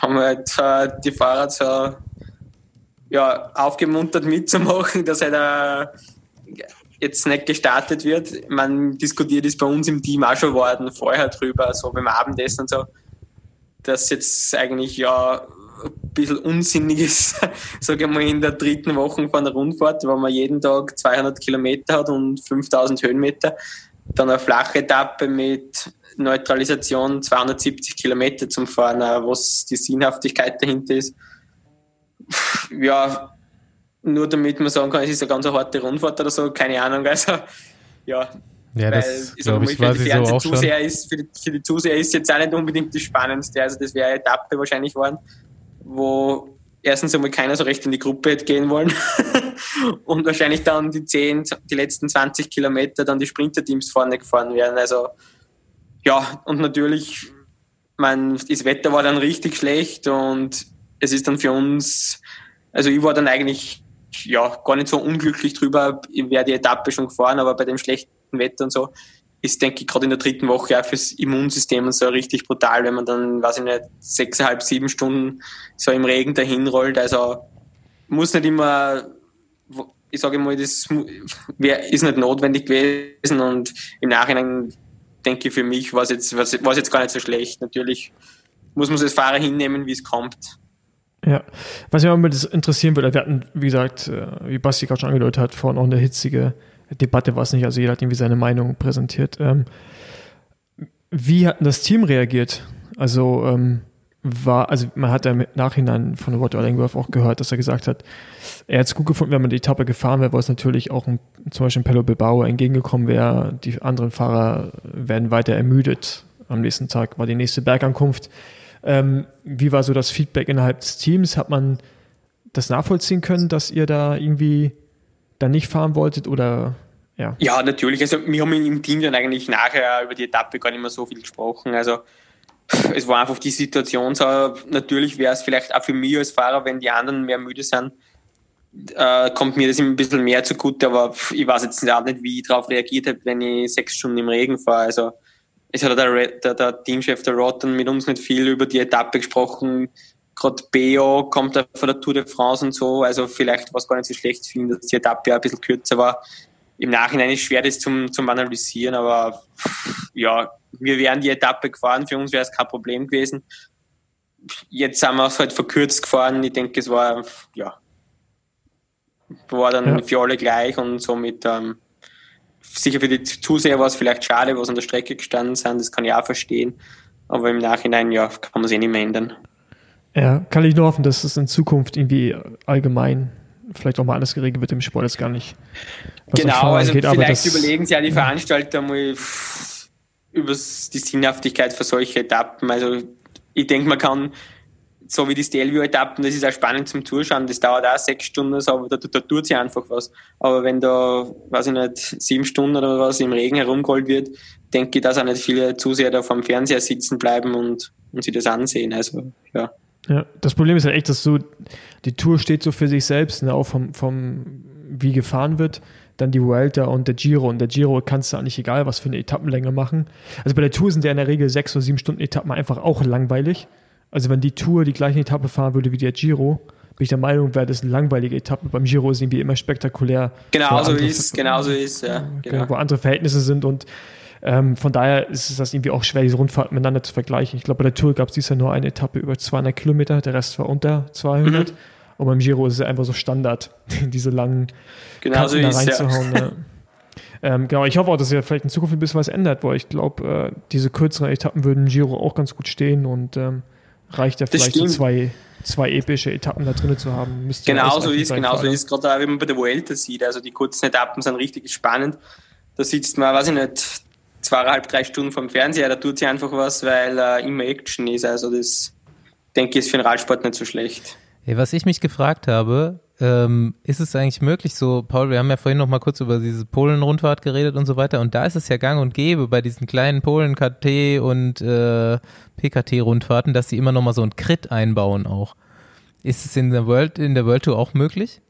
haben halt äh, die Fahrer so ja, aufgemuntert mitzumachen, dass halt äh, jetzt nicht gestartet wird. Man diskutiert ist bei uns im Team auch schon worden, vorher drüber, so beim Abendessen und so, dass jetzt eigentlich ja ein bisschen unsinnig ist, sage ich mal, in der dritten Woche von der Rundfahrt, wo man jeden Tag 200 Kilometer hat und 5000 Höhenmeter, dann eine flache Etappe mit Neutralisation 270 Kilometer zum Fahren, was die Sinnhaftigkeit dahinter ist. Ja, nur damit man sagen kann, es ist eine ganz harte Rundfahrt oder so, keine Ahnung. Also, ja. Ja, das glaube ich, war sie so auch schon. Ist, für, die, für die Zuseher ist jetzt auch nicht unbedingt das Spannendste. Also das wäre eine Etappe wahrscheinlich geworden, wo erstens einmal keiner so recht in die Gruppe hätte gehen wollen und wahrscheinlich dann die 10, die letzten 20 Kilometer dann die Sprinterteams vorne gefahren wären. Also ja, und natürlich, mein, das Wetter war dann richtig schlecht und es ist dann für uns, also ich war dann eigentlich ja, gar nicht so unglücklich drüber. Ich wäre die Etappe schon gefahren, aber bei dem schlechten Wetter und so ist, denke ich, gerade in der dritten Woche auch fürs Immunsystem und so richtig brutal, wenn man dann, weiß ich nicht, sechseinhalb, sieben Stunden so im Regen dahin rollt. Also muss nicht immer, ich sage mal, das ist nicht notwendig gewesen und im Nachhinein denke ich, für mich war es jetzt, war's jetzt gar nicht so schlecht. Natürlich muss man es als Fahrer hinnehmen, wie es kommt. Ja, was mich mal interessieren würde, wir hatten, wie gesagt, äh, wie Basti gerade schon angedeutet hat, vorhin auch eine hitzige Debatte war es nicht, also jeder hat irgendwie seine Meinung präsentiert. Ähm, wie hat das Team reagiert? Also ähm, war, also man hat ja im Nachhinein von Robert Illingworth auch gehört, dass er gesagt hat, er hat es gut gefunden, wenn man die Etappe gefahren wäre, weil es natürlich auch ein, zum Beispiel Pello Bilbao entgegengekommen wäre. Die anderen Fahrer werden weiter ermüdet. Am nächsten Tag war die nächste Bergankunft. Ähm, wie war so das Feedback innerhalb des Teams? Hat man das nachvollziehen können, dass ihr da irgendwie dann nicht fahren wolltet oder ja? Ja, natürlich. Also wir haben im Team dann eigentlich nachher über die Etappe gar nicht mehr so viel gesprochen. Also es war einfach die Situation so, natürlich wäre es vielleicht auch für mich als Fahrer, wenn die anderen mehr müde sind, äh, kommt mir das ein bisschen mehr zugute, aber ich weiß jetzt auch nicht, wie ich darauf reagiert habe, wenn ich sechs Stunden im Regen fahre. Also es hat der, der, der Teamchef der Rotten mit uns nicht viel über die Etappe gesprochen. Gerade BO kommt da von der Tour de France und so, also vielleicht war es gar nicht so schlecht für ihn, dass die Etappe ein bisschen kürzer war. Im Nachhinein ist es schwer, das zum, zum Analysieren, aber ja, wir wären die Etappe gefahren, für uns wäre es kein Problem gewesen. Jetzt sind wir es halt verkürzt gefahren. Ich denke, es war, ja, war dann ja. für alle gleich und somit ähm, sicher für die Zuseher war es vielleicht schade, was an der Strecke gestanden sind, das kann ich auch verstehen. Aber im Nachhinein, ja, kann man es eh nicht mehr ändern. Ja, kann ich nur hoffen, dass es in Zukunft irgendwie allgemein vielleicht auch mal alles geregelt wird im Sport, ist gar nicht. Genau, also angeht, vielleicht überlegen sich ja die Veranstalter mal über die Sinnhaftigkeit für solche Etappen. Also ich denke, man kann so wie die Stelvio-Etappen, das ist auch spannend zum Zuschauen, das dauert auch sechs Stunden, so, aber da, da, tut sich einfach was. Aber wenn da, weiß ich nicht, sieben Stunden oder was im Regen herumgeholt wird, denke ich, dass auch nicht viele Zuseher da vom Fernseher sitzen bleiben und, und sich das ansehen. Also, ja. Ja, das Problem ist halt echt, dass so, die Tour steht so für sich selbst, ne, auch vom, vom, wie gefahren wird dann die Vuelta und der Giro. Und der Giro kannst du eigentlich egal was für eine Etappenlänge machen. Also bei der Tour sind ja in der Regel sechs oder sieben Stunden Etappen einfach auch langweilig. Also wenn die Tour die gleiche Etappe fahren würde wie der Giro, bin ich der Meinung, wäre das eine langweilige Etappe. Beim Giro ist irgendwie immer spektakulär. Genau so ist, genau so ist, ja. Genau. Wo andere Verhältnisse sind und ähm, von daher ist es das irgendwie auch schwer, diese Rundfahrten miteinander zu vergleichen. Ich glaube, bei der Tour gab es dieses Jahr nur eine Etappe über 200 Kilometer, der Rest war unter 200. Mhm. Und beim Giro ist es einfach so Standard, diese langen genau so da reinzuhauen. Ja. Ähm, genau, ich hoffe auch, dass sich vielleicht in Zukunft ein bisschen was ändert, weil ich glaube, äh, diese kürzeren Etappen würden Giro auch ganz gut stehen und ähm, reicht ja vielleicht so zwei, zwei epische Etappen da drin zu haben. Müsste genau so ist, genau so ist, gerade auch, wenn man bei der Vuelta sieht, also die kurzen Etappen sind richtig spannend. Da sitzt man, weiß ich nicht, zweieinhalb, drei Stunden vom Fernseher, da tut sich einfach was, weil äh, immer Action ist. Also das, denke ich, ist für den Radsport nicht so schlecht. Hey, was ich mich gefragt habe, ähm, ist es eigentlich möglich, so, Paul, wir haben ja vorhin noch mal kurz über diese Polen-Rundfahrt geredet und so weiter, und da ist es ja gang und gäbe bei diesen kleinen Polen-KT und äh, PKT-Rundfahrten, dass sie immer noch mal so ein Crit einbauen auch. Ist es in der World, in der World Tour auch möglich?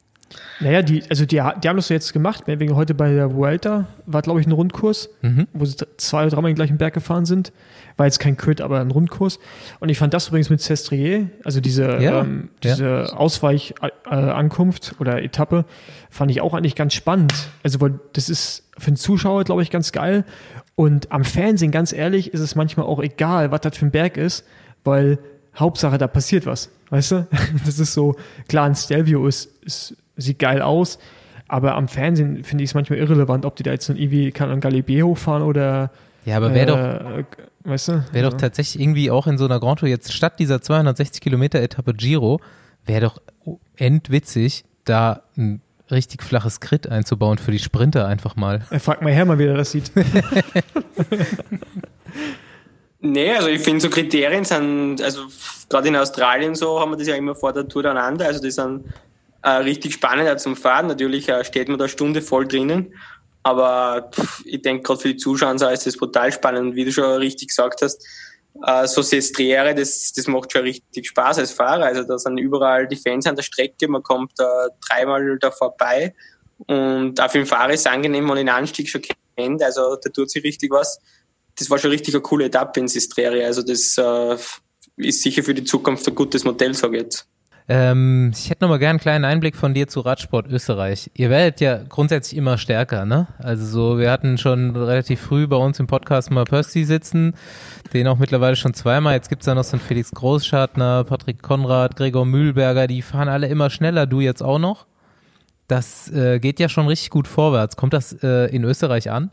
Naja, die, also die, die haben das so jetzt gemacht, wegen heute bei der Vuelta war, glaube ich, ein Rundkurs, Mhm. wo sie zwei oder dreimal den gleichen Berg gefahren sind. War jetzt kein Crit, aber ein Rundkurs. Und ich fand das übrigens mit Sestrier, also diese, Ja, ähm, diese Ausweich-Ankunft oder Etappe, fand ich auch eigentlich ganz spannend. Also, weil das ist für den Zuschauer, glaube ich, ganz geil. Und am Fernsehen, ganz ehrlich, ist es manchmal auch egal, was das für ein Berg ist, weil Hauptsache, da passiert was. Weißt du? Das ist so, klar, ein Stelvio ist, ist, sieht geil aus, aber am Fernsehen finde ich es manchmal irrelevant, ob die da jetzt irgendwie kann an Galibier hochfahren oder Ja, aber wäre doch, äh, weißt du? wäre doch tatsächlich irgendwie auch in so einer Grand Tour jetzt statt dieser 260 Kilometer Etappe Giro, wäre doch endwitzig, da ein richtig flaches Crit einzubauen für die Sprinter einfach mal. Er fragt mal Hermann, wie er das sieht. Nee, also ich finde so Kriterien sind, also gerade in Australien so haben wir das ja immer vor der Tour Down Under, also die sind äh, richtig spannend zum Fahren. Natürlich äh, steht man da Stunde voll drinnen, aber pff, ich denke gerade für die Zuschauer ist das brutal spannend. Und wie du schon richtig gesagt hast, äh, so Sestriere, das, das macht schon richtig Spaß als Fahrer. Also da sind überall die Fans an der Strecke, man kommt da dreimal da vorbei und auch für den Fahrer ist es angenehm, wenn man den Anstieg schon kennt, also da tut sich richtig was das war schon richtig eine coole Etappe in Sistreri. Also das äh, ist sicher für die Zukunft ein gutes Modell, sage ich jetzt. Ähm, ich hätte noch mal gerne einen kleinen Einblick von dir zu Radsport Österreich. Ihr werdet ja grundsätzlich immer stärker, ne? Also so, wir hatten schon relativ früh bei uns im Podcast mal Percy sitzen, den auch mittlerweile schon zweimal. Jetzt gibt's da noch so einen Felix Großschartner, Patrick Konrad, Gregor Mühlberger, die fahren alle immer schneller, du jetzt auch noch. Das äh, geht ja schon richtig gut vorwärts. Kommt das äh, in Österreich an?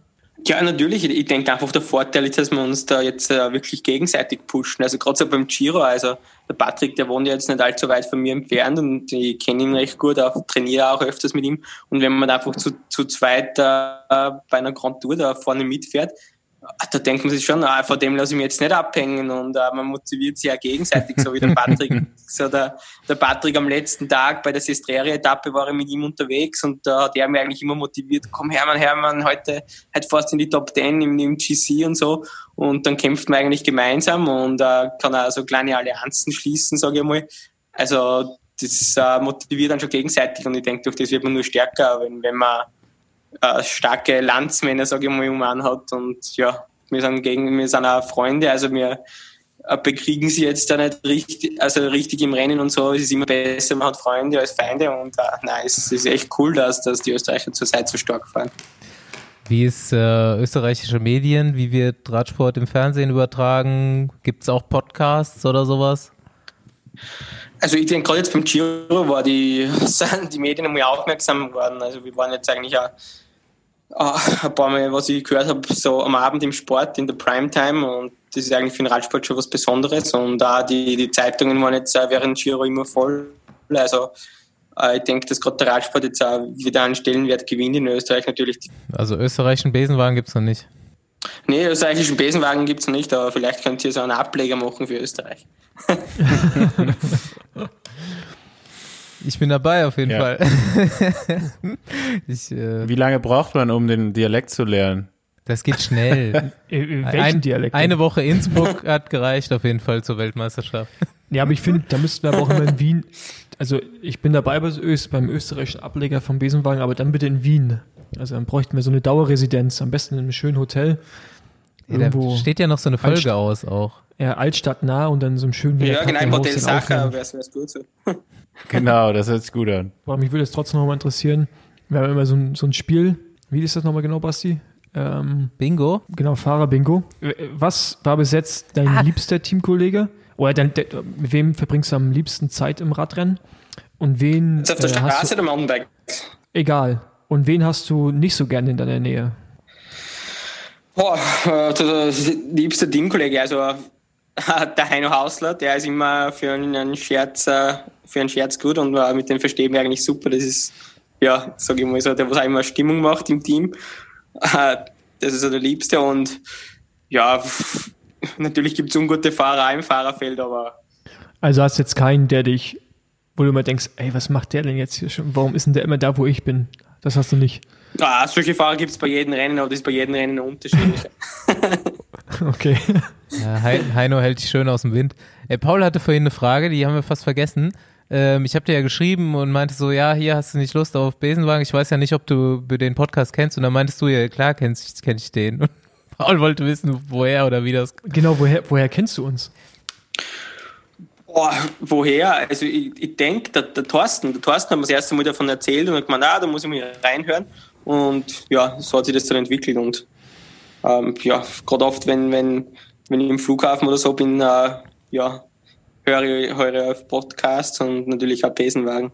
Ja, natürlich. Ich denke einfach, der Vorteil ist, dass wir uns da jetzt äh, wirklich gegenseitig pushen. Also gerade so beim Giro, also der Patrick, der wohnt ja jetzt nicht allzu weit von mir entfernt und ich kenne ihn recht gut, auch, trainiere auch öfters mit ihm. Und wenn man einfach zu, zu zweit äh, bei einer Grand Tour da vorne mitfährt, da denkt man sich schon, ah, von dem lasse ich mich jetzt nicht abhängen und äh, man motiviert sich ja gegenseitig, so wie der Patrick. so der, der Patrick am letzten Tag bei der Sestrere-Etappe war ich mit ihm unterwegs und da hat er mich eigentlich immer motiviert, komm Hermann, Hermann, heute, heute fast in die Top 10 im, im GC und so und dann kämpft man eigentlich gemeinsam und äh, kann auch so kleine Allianzen schließen, sage ich mal. Also das äh, motiviert dann schon gegenseitig und ich denke, durch das wird man nur stärker, wenn, wenn man äh, starke Landsmänner, sage ich mal, um einen hat. Und ja, wir sind gegen, wir sind auch Freunde, also wir äh, bekriegen sie jetzt da nicht richtig, also richtig im Rennen und so. Es ist immer besser, man hat Freunde als Feinde und äh, nein, es ist echt cool, dass, dass die Österreicher zur Zeit so stark fahren. Wie ist äh, österreichische Medien? Wie wird Radsport im Fernsehen übertragen? Gibt's auch Podcasts oder sowas? Also ich denke, gerade jetzt beim Giro war die, sind die Medien einmal aufmerksam geworden. Also wir waren jetzt eigentlich auch äh, ein paar Mal, was ich gehört habe, so am Abend im Sport in der Primetime und das ist eigentlich für den Radsport schon was Besonderes und auch die, die Zeitungen waren jetzt auch während Giro immer voll. Also äh, ich denke, dass gerade der Radsport jetzt auch wieder einen Stellenwert gewinnt in Österreich natürlich. Also österreichischen Besenwagen gibt's noch nicht. Nee, österreichischen Besenwagen gibt es noch nicht, aber vielleicht könnt ihr so einen Ableger machen für Österreich. Ich bin dabei auf jeden Ja. Fall. ich, äh, Wie lange braucht man, um den Dialekt zu lernen? das geht schnell. Äh, äh, Welchen Ein, Dialekt? Eine Woche Innsbruck hat gereicht auf jeden Fall zur Weltmeisterschaft. Ja, aber ich finde, da müssten wir aber auch immer in Wien. Also ich bin dabei bei Öst, beim österreichischen Ableger vom Besenwagen, aber dann bitte in Wien. Also dann bräuchten wir so eine Dauerresidenz, am besten in einem schönen Hotel. Ja, da steht ja noch so eine Folge aus auch. Ja, altstadtnah und dann so einem schönen Ja, genau, im Hotel den Sacher wäre es gut so. Genau, das hört sich gut an. Aber mich würde es trotzdem noch mal interessieren. Wir haben immer so ein, so ein Spiel. Wie ist das nochmal genau, Basti? Ähm, Bingo? genau, Fahrer-Bingo. Äh, Was war bis jetzt dein Ah. liebster Teamkollege? Oder dein, de, mit wem verbringst du am liebsten Zeit im Radrennen? Und wen Jetzt auf der äh, hast Straße du, oder Mountainbike? egal. Und wen hast du nicht so gerne in deiner Nähe? Boah, äh, der liebste Teamkollege, also äh, der Heino Hausler, der ist immer für einen Scherz, äh, für einen Scherz gut und mit dem verstehen wir eigentlich super. Das ist, ja, sag ich mal so, der, was auch immer Stimmung macht im Team. Das ist so der Liebste und ja, natürlich gibt es ungute Fahrer im Fahrerfeld, aber Also hast jetzt keinen, der dich, wo du immer denkst, ey, was macht der denn jetzt hier schon? Warum ist denn der immer da, wo ich bin? Das hast du nicht. ah, solche Fahrer gibt es bei jedem Rennen, aber das ist bei jedem Rennen unterschiedlich. Okay. Ja, Hei- Heino hält dich schön aus dem Wind. Äh, Paul hatte vorhin eine Frage, die haben wir fast vergessen. ähm, ich habe dir ja geschrieben und meinte so, ja, hier hast du nicht Lust auf Besenwagen. Ich weiß ja nicht, ob du den Podcast kennst. Und dann meintest du, ja, klar, kennst, kenn ich den. Und Paul wollte wissen, woher oder wie das. Genau, woher, woher kennst du uns? Boah, woher? Also ich, ich denke, der, der Thorsten, der Thorsten hat mir das erste Mal davon erzählt und hat gemeint, ah, da muss ich mal reinhören. Und ja, so hat sich das dann entwickelt. Und ähm, ja, gerade oft, wenn, wenn, wenn ich im Flughafen oder so bin, äh, ja, höre ich, höre auf Podcasts und natürlich auch Besenwagen.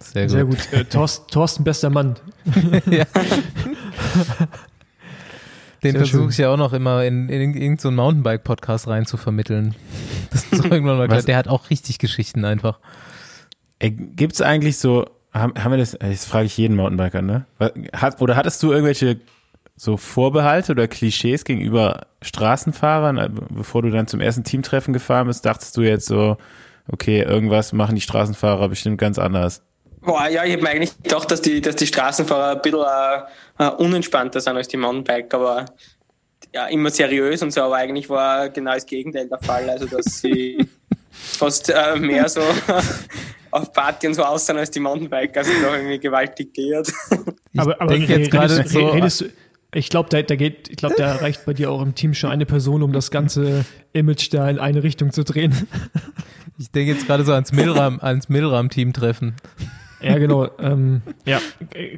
Sehr gut. Sehr gut. Äh, Thorsten, Thorsten, bester Mann. ja. Den versuche ich ja auch noch immer in, in, in irgendeinen so Mountainbike-Podcast rein zu vermitteln. Das ist irgendwann mal klar. Der hat auch richtig Geschichten einfach. Gibt es eigentlich so, haben, haben wir das, das frage ich jeden Mountainbiker, ne? Hat, oder hattest du irgendwelche so Vorbehalte oder Klischees gegenüber Straßenfahrern, äh, bevor du dann zum ersten Teamtreffen gefahren bist, dachtest du jetzt so, okay, irgendwas machen die Straßenfahrer bestimmt ganz anders? Boah, ja, ich habe mir eigentlich gedacht, dass die, dass die Straßenfahrer ein bisschen äh, unentspannter sind als die Mountainbike, aber ja, immer seriös und so, aber eigentlich war genau das Gegenteil der Fall, also dass sie fast äh, mehr so auf Party und so aussehen als die Mountainbiker, also noch irgendwie gewaltig geirrt. aber, aber denke jetzt gerade so, redest du, ich glaube, da, da geht, ich glaube, da reicht bei dir auch im Team schon eine Person, um das ganze Image da in eine Richtung zu drehen. Ich denke jetzt gerade so ans Milram, ans Milram-Team-Treffen. Ja, genau. Ähm, ja,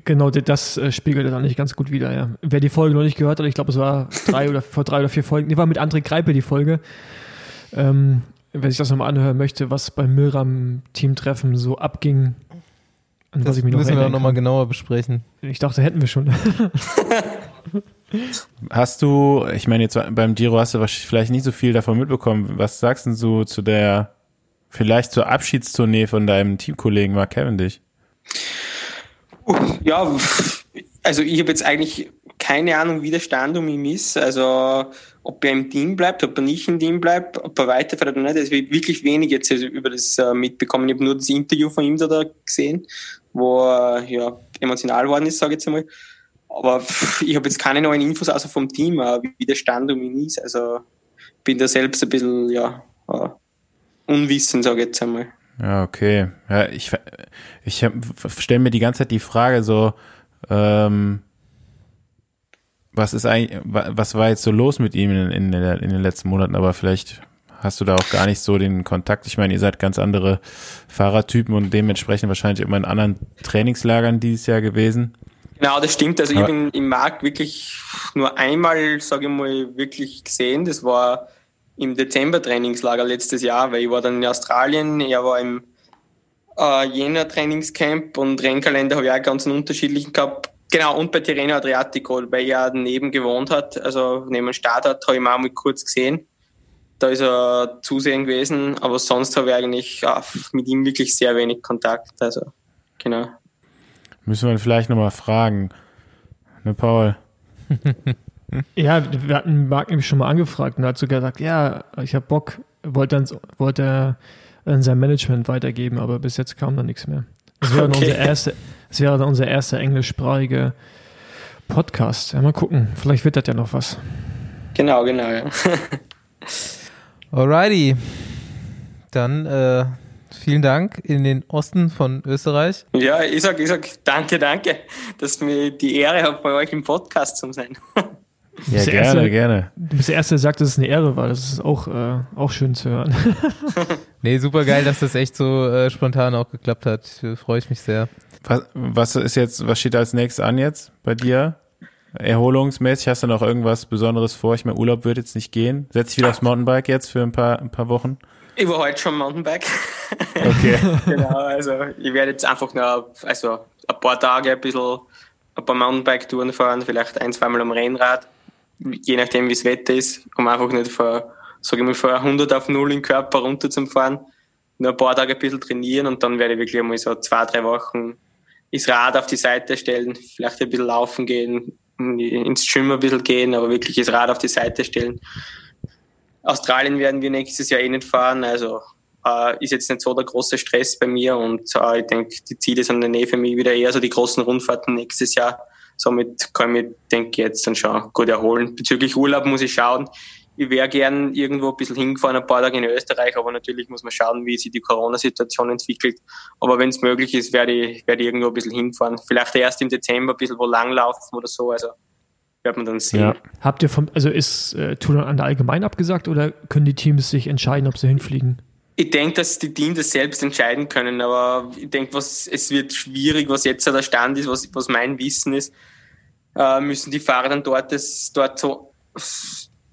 genau, das äh, spiegelt dann nicht ganz gut wieder. Ja. Wer die Folge noch nicht gehört hat, ich glaube, es war drei oder vor drei oder vier Folgen, die war mit André Kreipe die Folge. Ähm, wer sich das nochmal anhören möchte, was beim Milram-Teamtreffen so abging, an das was ich mich müssen noch wir nochmal genauer besprechen. Ich dachte, hätten wir schon. Hast du, ich meine, jetzt beim Giro hast du vielleicht nicht so viel davon mitbekommen. Was sagst du zu der, vielleicht zur Abschiedstournee von deinem Teamkollegen Mark Cavendish? Ja, also ich habe jetzt eigentlich keine Ahnung, wie der Stand um ihn ist. Also ob er im Team bleibt, ob er nicht im Team bleibt, ob er weiterfährt oder nicht. Es wird wirklich wenig jetzt über das äh, mitbekommen. Ich habe nur das Interview von ihm da gesehen, wo er ja, emotional worden ist, sage ich jetzt einmal. Aber ich habe jetzt keine neuen Infos außer vom Team, äh, wie der Stand um ihn ist. Also bin da selbst ein bisschen ja, uh, unwissend, sage ich jetzt einmal. Ja, okay. Ja, ich ich stelle mir die ganze Zeit die Frage so, ähm, was ist eigentlich, was war jetzt so los mit ihm in, in, in, den letzten Monaten? Aber vielleicht hast du da auch gar nicht so den Kontakt. Ich meine, ihr seid ganz andere Fahrertypen und dementsprechend wahrscheinlich immer in anderen Trainingslagern dieses Jahr gewesen. Genau, das stimmt. Also ich habe im Markt wirklich nur einmal, sage ich mal, wirklich gesehen. Das war im Dezember Trainingslager letztes Jahr, weil ich war dann in Australien, er war im äh, Jena Trainingscamp und Rennkalender habe ich auch ganz einen unterschiedlichen gehabt. Genau, und bei Tirreno Adriatico, weil er daneben gewohnt hat, also neben dem Startort, habe ich ihn auch mal kurz gesehen. Da ist er zusehen gewesen, aber sonst habe ich eigentlich ja, mit ihm wirklich sehr wenig Kontakt. Also, genau. Müssen wir vielleicht nochmal fragen. Ne, Paul? Ja, wir hatten Marc nämlich schon mal angefragt und hat sogar gesagt, ja, ich habe Bock, wollte dann wollte er sein Management weitergeben, aber bis jetzt kam da nichts mehr. Das wäre okay. unser erste, das wäre dann unser erster englischsprachige Podcast. Ja, mal gucken, vielleicht wird das ja noch was. Genau, genau, ja. Alrighty. Dann äh, vielen Dank in den Osten von Österreich. Ja, ich sag, ich sag danke, danke, dass mir die Ehre hat, bei euch im Podcast zu sein. Ja, gerne, Erste, gerne. Du bist der Erste, der sagt, dass es eine Ehre war. Das ist auch, äh, auch schön zu hören. nee, super geil, dass das echt so äh, spontan auch geklappt hat. Freue ich mich sehr. Was, was ist jetzt, was steht als nächstes an jetzt bei dir? Erholungsmäßig hast du noch irgendwas Besonderes vor? Ich meine, Urlaub wird jetzt nicht gehen. Setz dich wieder aufs Mountainbike jetzt für ein paar, ein paar Wochen? Ich war heute schon Mountainbike. Okay. genau, also ich werde jetzt einfach nur also ein paar Tage ein bisschen ein paar Mountainbike-Touren fahren, vielleicht ein, zweimal am Rennrad je nachdem, wie das Wetter ist, um einfach nicht von, sage ich mal, von 100 auf 0 im Körper runterzufahren. Nur ein paar Tage ein bisschen trainieren und dann werde ich wirklich einmal so zwei, drei Wochen das Rad auf die Seite stellen, vielleicht ein bisschen laufen gehen, ins Gym ein bisschen gehen, aber wirklich das Rad auf die Seite stellen. Australien werden wir nächstes Jahr eh nicht fahren, also äh, ist jetzt nicht so der große Stress bei mir und äh, ich denke, die Ziele sind dann eh für mich wieder eher so die großen Rundfahrten nächstes Jahr Somit kann ich mich, denke ich, jetzt dann schon gut erholen. Bezüglich Urlaub muss ich schauen. ich wäre gern irgendwo ein bisschen hingefahren, ein paar Tage in Österreich, aber natürlich muss man schauen, wie sich die Corona-Situation entwickelt. Aber wenn es möglich ist, werde ich, werde ich irgendwo ein bisschen hinfahren. Vielleicht erst im Dezember ein bisschen wo langlaufen oder so. Also wird man dann sehen. Ja. Habt ihr vom, also ist äh, Tour an der allgemein abgesagt oder können die Teams sich entscheiden, ob sie hinfliegen? Ich denke, dass die Teams das selbst entscheiden können, aber ich denke, was, es wird schwierig, was jetzt der Stand ist, was, was mein Wissen ist, äh, müssen die Fahrer dann dort, das, dort so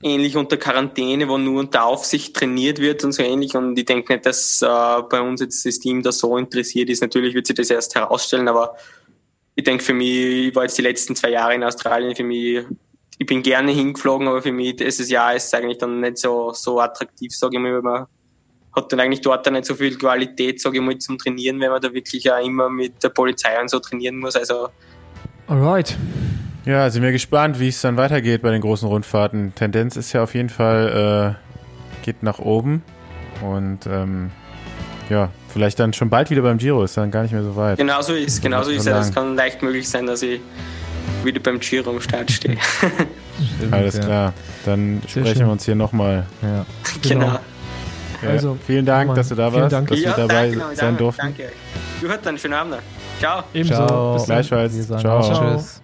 ähnlich unter Quarantäne, wo nur unter Aufsicht trainiert wird und so ähnlich. Und ich denke nicht, dass äh, bei uns jetzt das Team da so interessiert ist. Natürlich wird sich das erst herausstellen, aber ich denke für mich, ich war jetzt die letzten zwei Jahre in Australien, für mich, ich bin gerne hingeflogen, aber für mich dieses Jahr ist es eigentlich dann nicht so, so attraktiv, sage ich mal, weil man hat dann eigentlich dort dann nicht so viel Qualität, sage ich mal, zum Trainieren, wenn man da wirklich auch immer mit der Polizei und so trainieren muss. Also Alright. Ja, sind wir gespannt, wie es dann weitergeht bei den großen Rundfahrten. Tendenz ist ja auf jeden Fall, äh, geht nach oben. Und ähm, ja, vielleicht dann schon bald wieder beim Giro, ist dann gar nicht mehr so weit. Genauso ist, genauso ist es. Es kann leicht möglich sein, dass ich wieder beim Giro am Start stehe. Stimmt, Alles ja. klar, dann Sehr sprechen schön. wir uns hier nochmal. Ja. Genau. genau. Ja, also, vielen Dank, dass du da warst, Dank. dass ja, wir dabei danke, sein durften. Danke. Du hört dann, schönen Abend. Ciao. Ebenso. Ciao. Bis Gleichfalls. Ciao. Ciao. Tschüss.